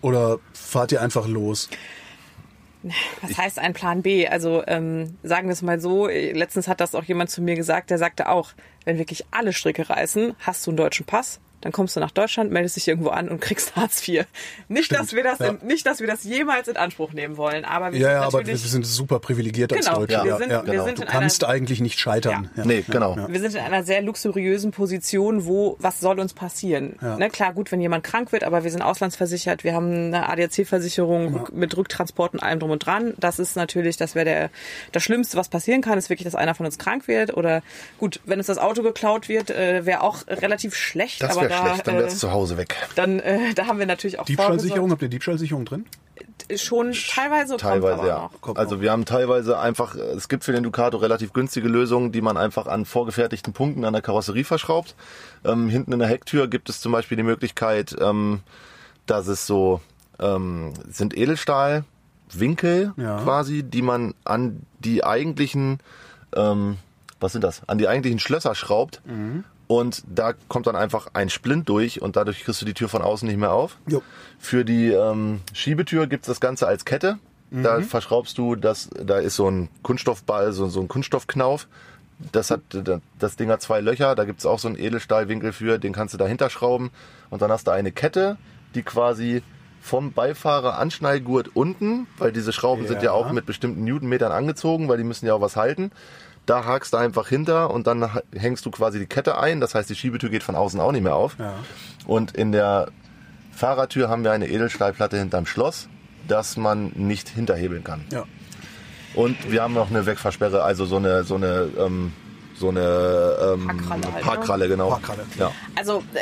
Oder fahrt ihr einfach los? Was heißt ein Plan B? Also ähm, sagen wir es mal so, äh, letztens hat das auch jemand zu mir gesagt, der sagte auch, wenn wirklich alle Stricke reißen, hast du einen deutschen Pass, dann kommst du nach Deutschland, meldest dich irgendwo an und kriegst Hartz IV. Nicht, dass wir das, ja. in, nicht, dass wir das jemals in Anspruch nehmen wollen, aber wir Ja, sind ja, aber wir sind super privilegiert als Genau, Deutsche. wir ja, sind- ja, wir genau. sind du kannst einer- eigentlich nicht scheitern. Ja. Nee, genau. wir sind in einer sehr luxuriösen Position, wo was soll uns passieren? Ne, klar, gut, wenn jemand krank wird, aber wir sind auslandsversichert, wir haben eine ADAC-Versicherung mit Rücktransport und allem drum und dran. Das ist natürlich, das wäre der das Schlimmste, was passieren kann, ist wirklich, dass einer von uns krank wird. Oder gut, wenn uns das Auto geklaut wird, äh, wäre auch relativ schlecht. Das aber wäre schlecht, dann äh, wär's zu Hause weg. dann äh, da haben wir natürlich auch Diebstahlsicherung, habt ihr Diebstahlsicherung drin? vorgesorgt. schon teilweise, kommt Teilweise, aber ja. Also wir haben teilweise einfach, es gibt für den Ducato relativ günstige Lösungen, die man einfach an vorgefertigten Punkten an der Karosserie verschraubt. Ähm, hinten in der Hecktür gibt es zum Beispiel die Möglichkeit, ähm, dass es so ähm, sind Edelstahlwinkel Ja. quasi, die man an die eigentlichen, ähm, was sind das, an die eigentlichen Schlösser schraubt. Und da kommt dann einfach ein Splint durch und dadurch kriegst du die Tür von außen nicht mehr auf. Jo. Für die ähm, Schiebetür gibt's das Ganze als Kette. Da verschraubst du das, da ist so ein Kunststoffball, so, so ein Kunststoffknauf. Das hat, das Ding hat zwei Löcher, da gibt's auch so einen Edelstahlwinkel für, den kannst du dahinter schrauben. Und dann hast du eine Kette, die quasi vom Beifahrer Anschnallgurt unten, weil diese Schrauben sind ja Ja. auch mit bestimmten Newtonmetern angezogen, weil die müssen ja auch was halten. Da hakst du einfach hinter und dann hängst du quasi die Kette ein. Das heißt, die Schiebetür geht von außen auch nicht mehr auf. Ja. Und in der Fahrertür haben wir eine Edelstahlplatte hinterm Schloss, dass man nicht hinterhebeln kann. Ja. Und wir haben noch eine Wegfahrsperre, also so eine so eine ähm, so eine ähm, Parkkralle halt, ne? Parkkralle, genau. Parkkralle. Ja. Also äh,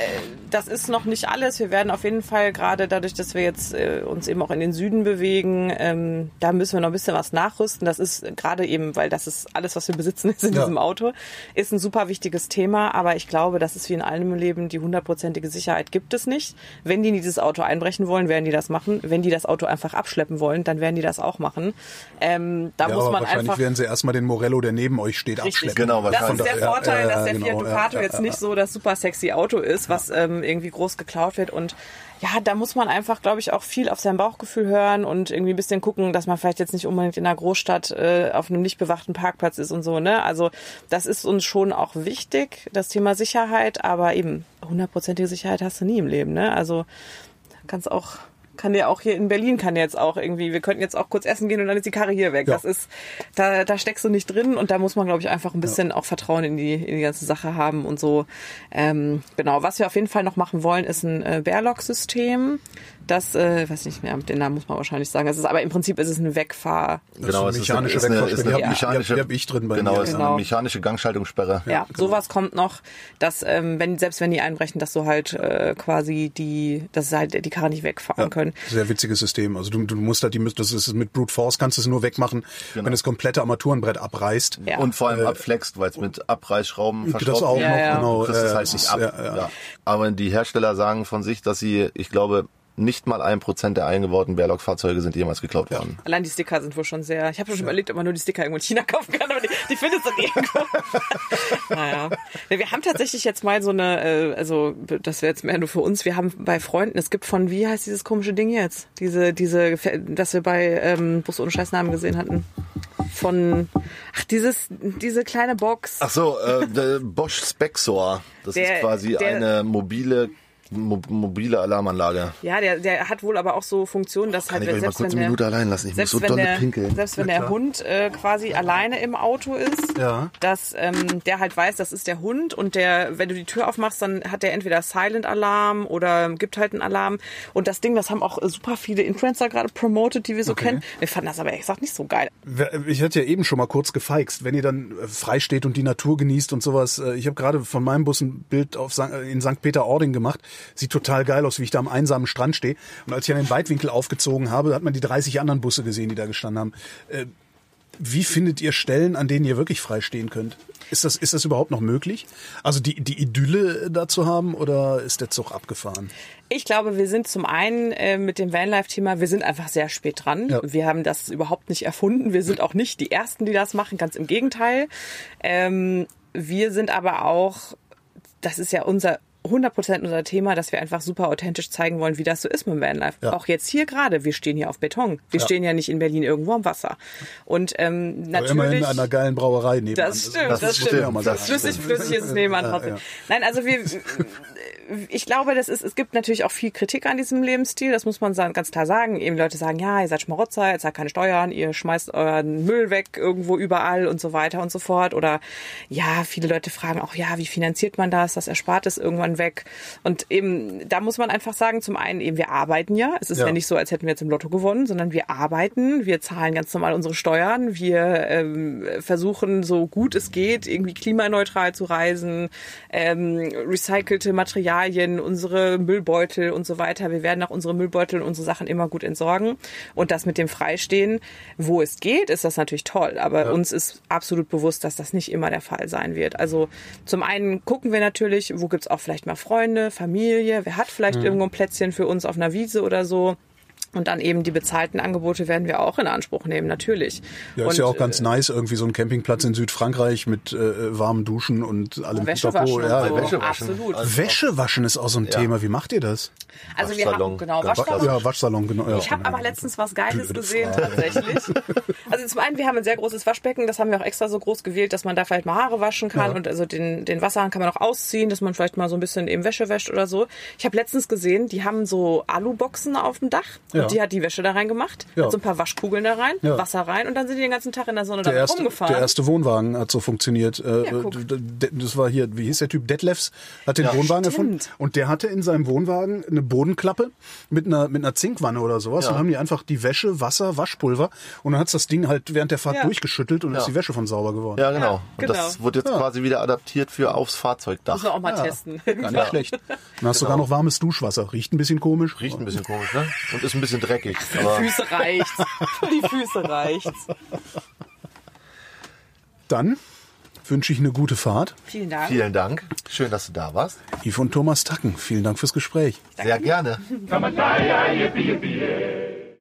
das ist noch nicht alles. Wir werden auf jeden Fall gerade dadurch, dass wir jetzt äh, uns eben auch in den Süden bewegen, ähm, da müssen wir noch ein bisschen was nachrüsten. Das ist gerade eben, weil das ist alles, was wir besitzen, ist in Ja. diesem Auto, ist ein super wichtiges Thema. Aber ich glaube, das ist wie in allem im Leben, die hundertprozentige Sicherheit gibt es nicht. Wenn die in dieses Auto einbrechen wollen, werden die das machen. Wenn die das Auto einfach abschleppen wollen, dann werden die das auch machen. Ähm, da ja, muss man wahrscheinlich einfach werden sie erstmal den Morello, der neben euch steht, Richtig. abschleppen. Genau, Das ist der Vorteil, ja, dass der genau, Fiat ja, Ducato jetzt nicht so das super sexy Auto ist, was ähm, irgendwie groß geklaut wird. Und ja, da muss man einfach, glaube ich, auch viel auf sein Bauchgefühl hören und irgendwie ein bisschen gucken, dass man vielleicht jetzt nicht unbedingt in einer Großstadt äh, auf einem nicht bewachten Parkplatz ist und so. Ne? Also das ist uns schon auch wichtig, das Thema Sicherheit. Aber eben hundertprozentige Sicherheit hast du nie im Leben. Ne? Also kannst auch kann dir auch hier in Berlin kann jetzt auch irgendwie, wir könnten jetzt auch kurz essen gehen und dann ist die Karre hier weg. Ja. Das ist, da, da steckst du nicht drin und da muss man, glaube ich, einfach ein bisschen auch Vertrauen in die, in die ganze Sache haben und so. Ähm, genau, was wir auf jeden Fall noch machen wollen, ist ein äh, Bearlock-System. Das, äh, weiß nicht mehr, den Namen muss man wahrscheinlich sagen. Es ist, aber im Prinzip ist es eine Wegfahr. Genau, Das es ist eine mechanische ist eine, ist Wegfahrsperre. eine ich drin bei genau, mir. es ist Genau. eine mechanische Gangschaltungssperre. Ja, sowas kommt noch, dass ähm, wenn selbst wenn die einbrechen, dass du halt äh, quasi die, dass halt die Karre nicht wegfahren Ja, können. sehr witziges System. Also du, du musst halt die, das ist mit Brute Force kannst du es nur wegmachen, Genau. wenn das komplette Armaturenbrett abreißt. Ja. Und vor allem abflext, weil es mit Abreißschrauben Das verschraubt auch wird. noch, Ja, ja. genau. Es äh, halt nicht ist- ab. ja, ja. Ja. Aber die Hersteller sagen von sich, dass sie, ich glaube, nicht mal ein Prozent der eingebauten Bearlock-Fahrzeuge sind jemals geklaut worden. Allein die Sticker sind wohl schon sehr. Ich habe schon überlegt, ob man nur die Sticker irgendwo in China kaufen kann, aber die, die findest du irgendwo. naja. Ja, Wir haben tatsächlich jetzt mal so eine, äh, also das wäre jetzt mehr nur für uns. Wir haben bei Freunden, es gibt von, wie heißt dieses komische Ding jetzt? Diese, diese, das wir bei ähm, Bus ohne Scheißnamen gesehen hatten. Von, ach, dieses, diese kleine Box. Ach so, äh, Bosch Spexor. Das Der- ist quasi der- eine mobile, mo mobile Alarmanlage. Ja, der, der hat wohl aber auch so Funktionen, dass Kann halt ich euch mal kurz der, Minute allein lassen? Ich muss selbst so wenn dolle der, pinkeln. Selbst wenn der Hund äh, quasi alleine im Auto ist, Ja. dass ähm, der halt weiß, das ist der Hund und der, wenn du die Tür aufmachst, dann hat der entweder Silent-Alarm oder gibt halt einen Alarm. Und das Ding, das haben auch super viele Influencer gerade promoted, die wir so Okay. kennen. Wir fanden das aber ehrlich gesagt nicht so geil. Ich hatte ja eben schon mal kurz gefeixt, wenn ihr dann äh, frei steht und die Natur genießt und sowas. Äh, Ich habe gerade von meinem Bus ein Bild auf St. in St. Peter-Ording gemacht. Sieht total geil aus, wie ich da am einsamen Strand stehe. Und als ich an den Weitwinkel aufgezogen habe, hat man die 30 anderen Busse gesehen, die da gestanden haben. Äh, Wie findet ihr Stellen, an denen ihr wirklich frei stehen könnt? Ist das, ist das überhaupt noch möglich? Also die, die Idylle da zu haben oder ist der Zug abgefahren? Ich glaube, wir sind zum einen äh, mit dem Vanlife-Thema, wir sind einfach sehr spät dran. Ja. Wir haben das überhaupt nicht erfunden. Wir sind auch nicht die Ersten, die das machen, ganz im Gegenteil. Ähm, wir sind aber auch, das ist ja unser 100% unser Thema, dass wir einfach super authentisch zeigen wollen, wie das so ist mit Vanlife. Ja. Auch jetzt hier gerade, wir stehen hier auf Beton. Wir Ja. stehen ja nicht in Berlin irgendwo am Wasser. Und ähm, Aber immerhin natürlich... an einer geilen Brauerei nebenan. Das stimmt, das, man stimmt. Das sagen. flüssig, flüssig ist es nebenan ja. Nein, also wir, ich glaube, das ist, es gibt natürlich auch viel Kritik an diesem Lebensstil, das muss man ganz klar sagen. Eben Leute sagen, ja, ihr seid Schmarotzer, ihr zahlt keine Steuern, ihr schmeißt euren Müll weg irgendwo überall und so weiter und so fort. Oder ja, viele Leute fragen auch, ja, wie finanziert man das? Das erspart es irgendwann weg. Und eben, da muss man einfach sagen, zum einen eben, wir arbeiten ja. Es ist ja, Ja. nicht so, als hätten wir jetzt im Lotto gewonnen, sondern wir arbeiten, wir zahlen ganz normal unsere Steuern, wir ähm, versuchen so gut es geht, irgendwie klimaneutral zu reisen, ähm, recycelte Materialien, unsere Müllbeutel und so weiter. Wir werden auch unsere Müllbeutel und unsere Sachen immer gut entsorgen. Und das mit dem Freistehen, wo es geht, ist das natürlich toll. Aber uns ist absolut bewusst, dass das nicht immer der Fall sein wird. Also zum einen gucken wir natürlich, wo gibt's auch vielleicht mal Freunde, Familie, wer hat vielleicht irgendwo ein Plätzchen für uns auf einer Wiese oder so. Und dann eben die bezahlten Angebote werden wir auch in Anspruch nehmen, natürlich. Ja, und, ist ja auch ganz äh, nice, irgendwie so ein Campingplatz in Südfrankreich mit äh, warmen Duschen und allem Wäsche waschen und Ja, so. Wäsche waschen. Absolut. Also- Wäsche waschen ist auch so ein Thema. Wie macht ihr das? Also wir haben Waschsalon, genau Waschsalon. Ja, Waschsalon, genau. Ja. Ich habe aber letztens was Geiles gesehen Frage. tatsächlich. Also zum einen, wir haben ein sehr großes Waschbecken, das haben wir auch extra so groß gewählt, dass man da vielleicht mal Haare waschen kann Ja. und also den, den Wasserhahn kann man auch ausziehen, dass man vielleicht mal so ein bisschen eben Wäsche wäscht oder so. Ich habe letztens gesehen, die haben so Aluboxen auf dem Dach Ja. Und die hat die Wäsche da reingemacht, Ja. hat so ein paar Waschkugeln da rein, Ja. Wasser rein und dann sind die den ganzen Tag in der Sonne Der damit erste, rumgefahren. der erste Wohnwagen hat so funktioniert. Äh, das war hier, wie hieß der Typ? Detlefs hat den Ja, Wohnwagen stimmt. erfunden. Und der hatte in seinem Wohnwagen eine Bodenklappe mit einer, mit einer Zinkwanne oder sowas. Ja. Und haben die einfach die Wäsche, Wasser, Waschpulver. Und dann hat's das Ding halt während der Fahrt Ja. durchgeschüttelt und Ja. ist die Wäsche von sauber geworden. Ja, genau. Ja, Und das genau. wird jetzt Ja. quasi wieder adaptiert für aufs Fahrzeugdach. Müssen wir auch mal testen. Gar nicht schlecht. Dann hast du sogar noch warmes Duschwasser. Riecht ein bisschen komisch. Riecht ein bisschen komisch, ne? Und ist ein bisschen dreckig. Für Aber die Füße reicht's. Für die Füße reicht's. Dann wünsche ich eine gute Fahrt. Vielen Dank. vielen Dank. Schön, dass du da warst. Yves und Thomas Tacken, vielen Dank fürs Gespräch. Sehr gerne.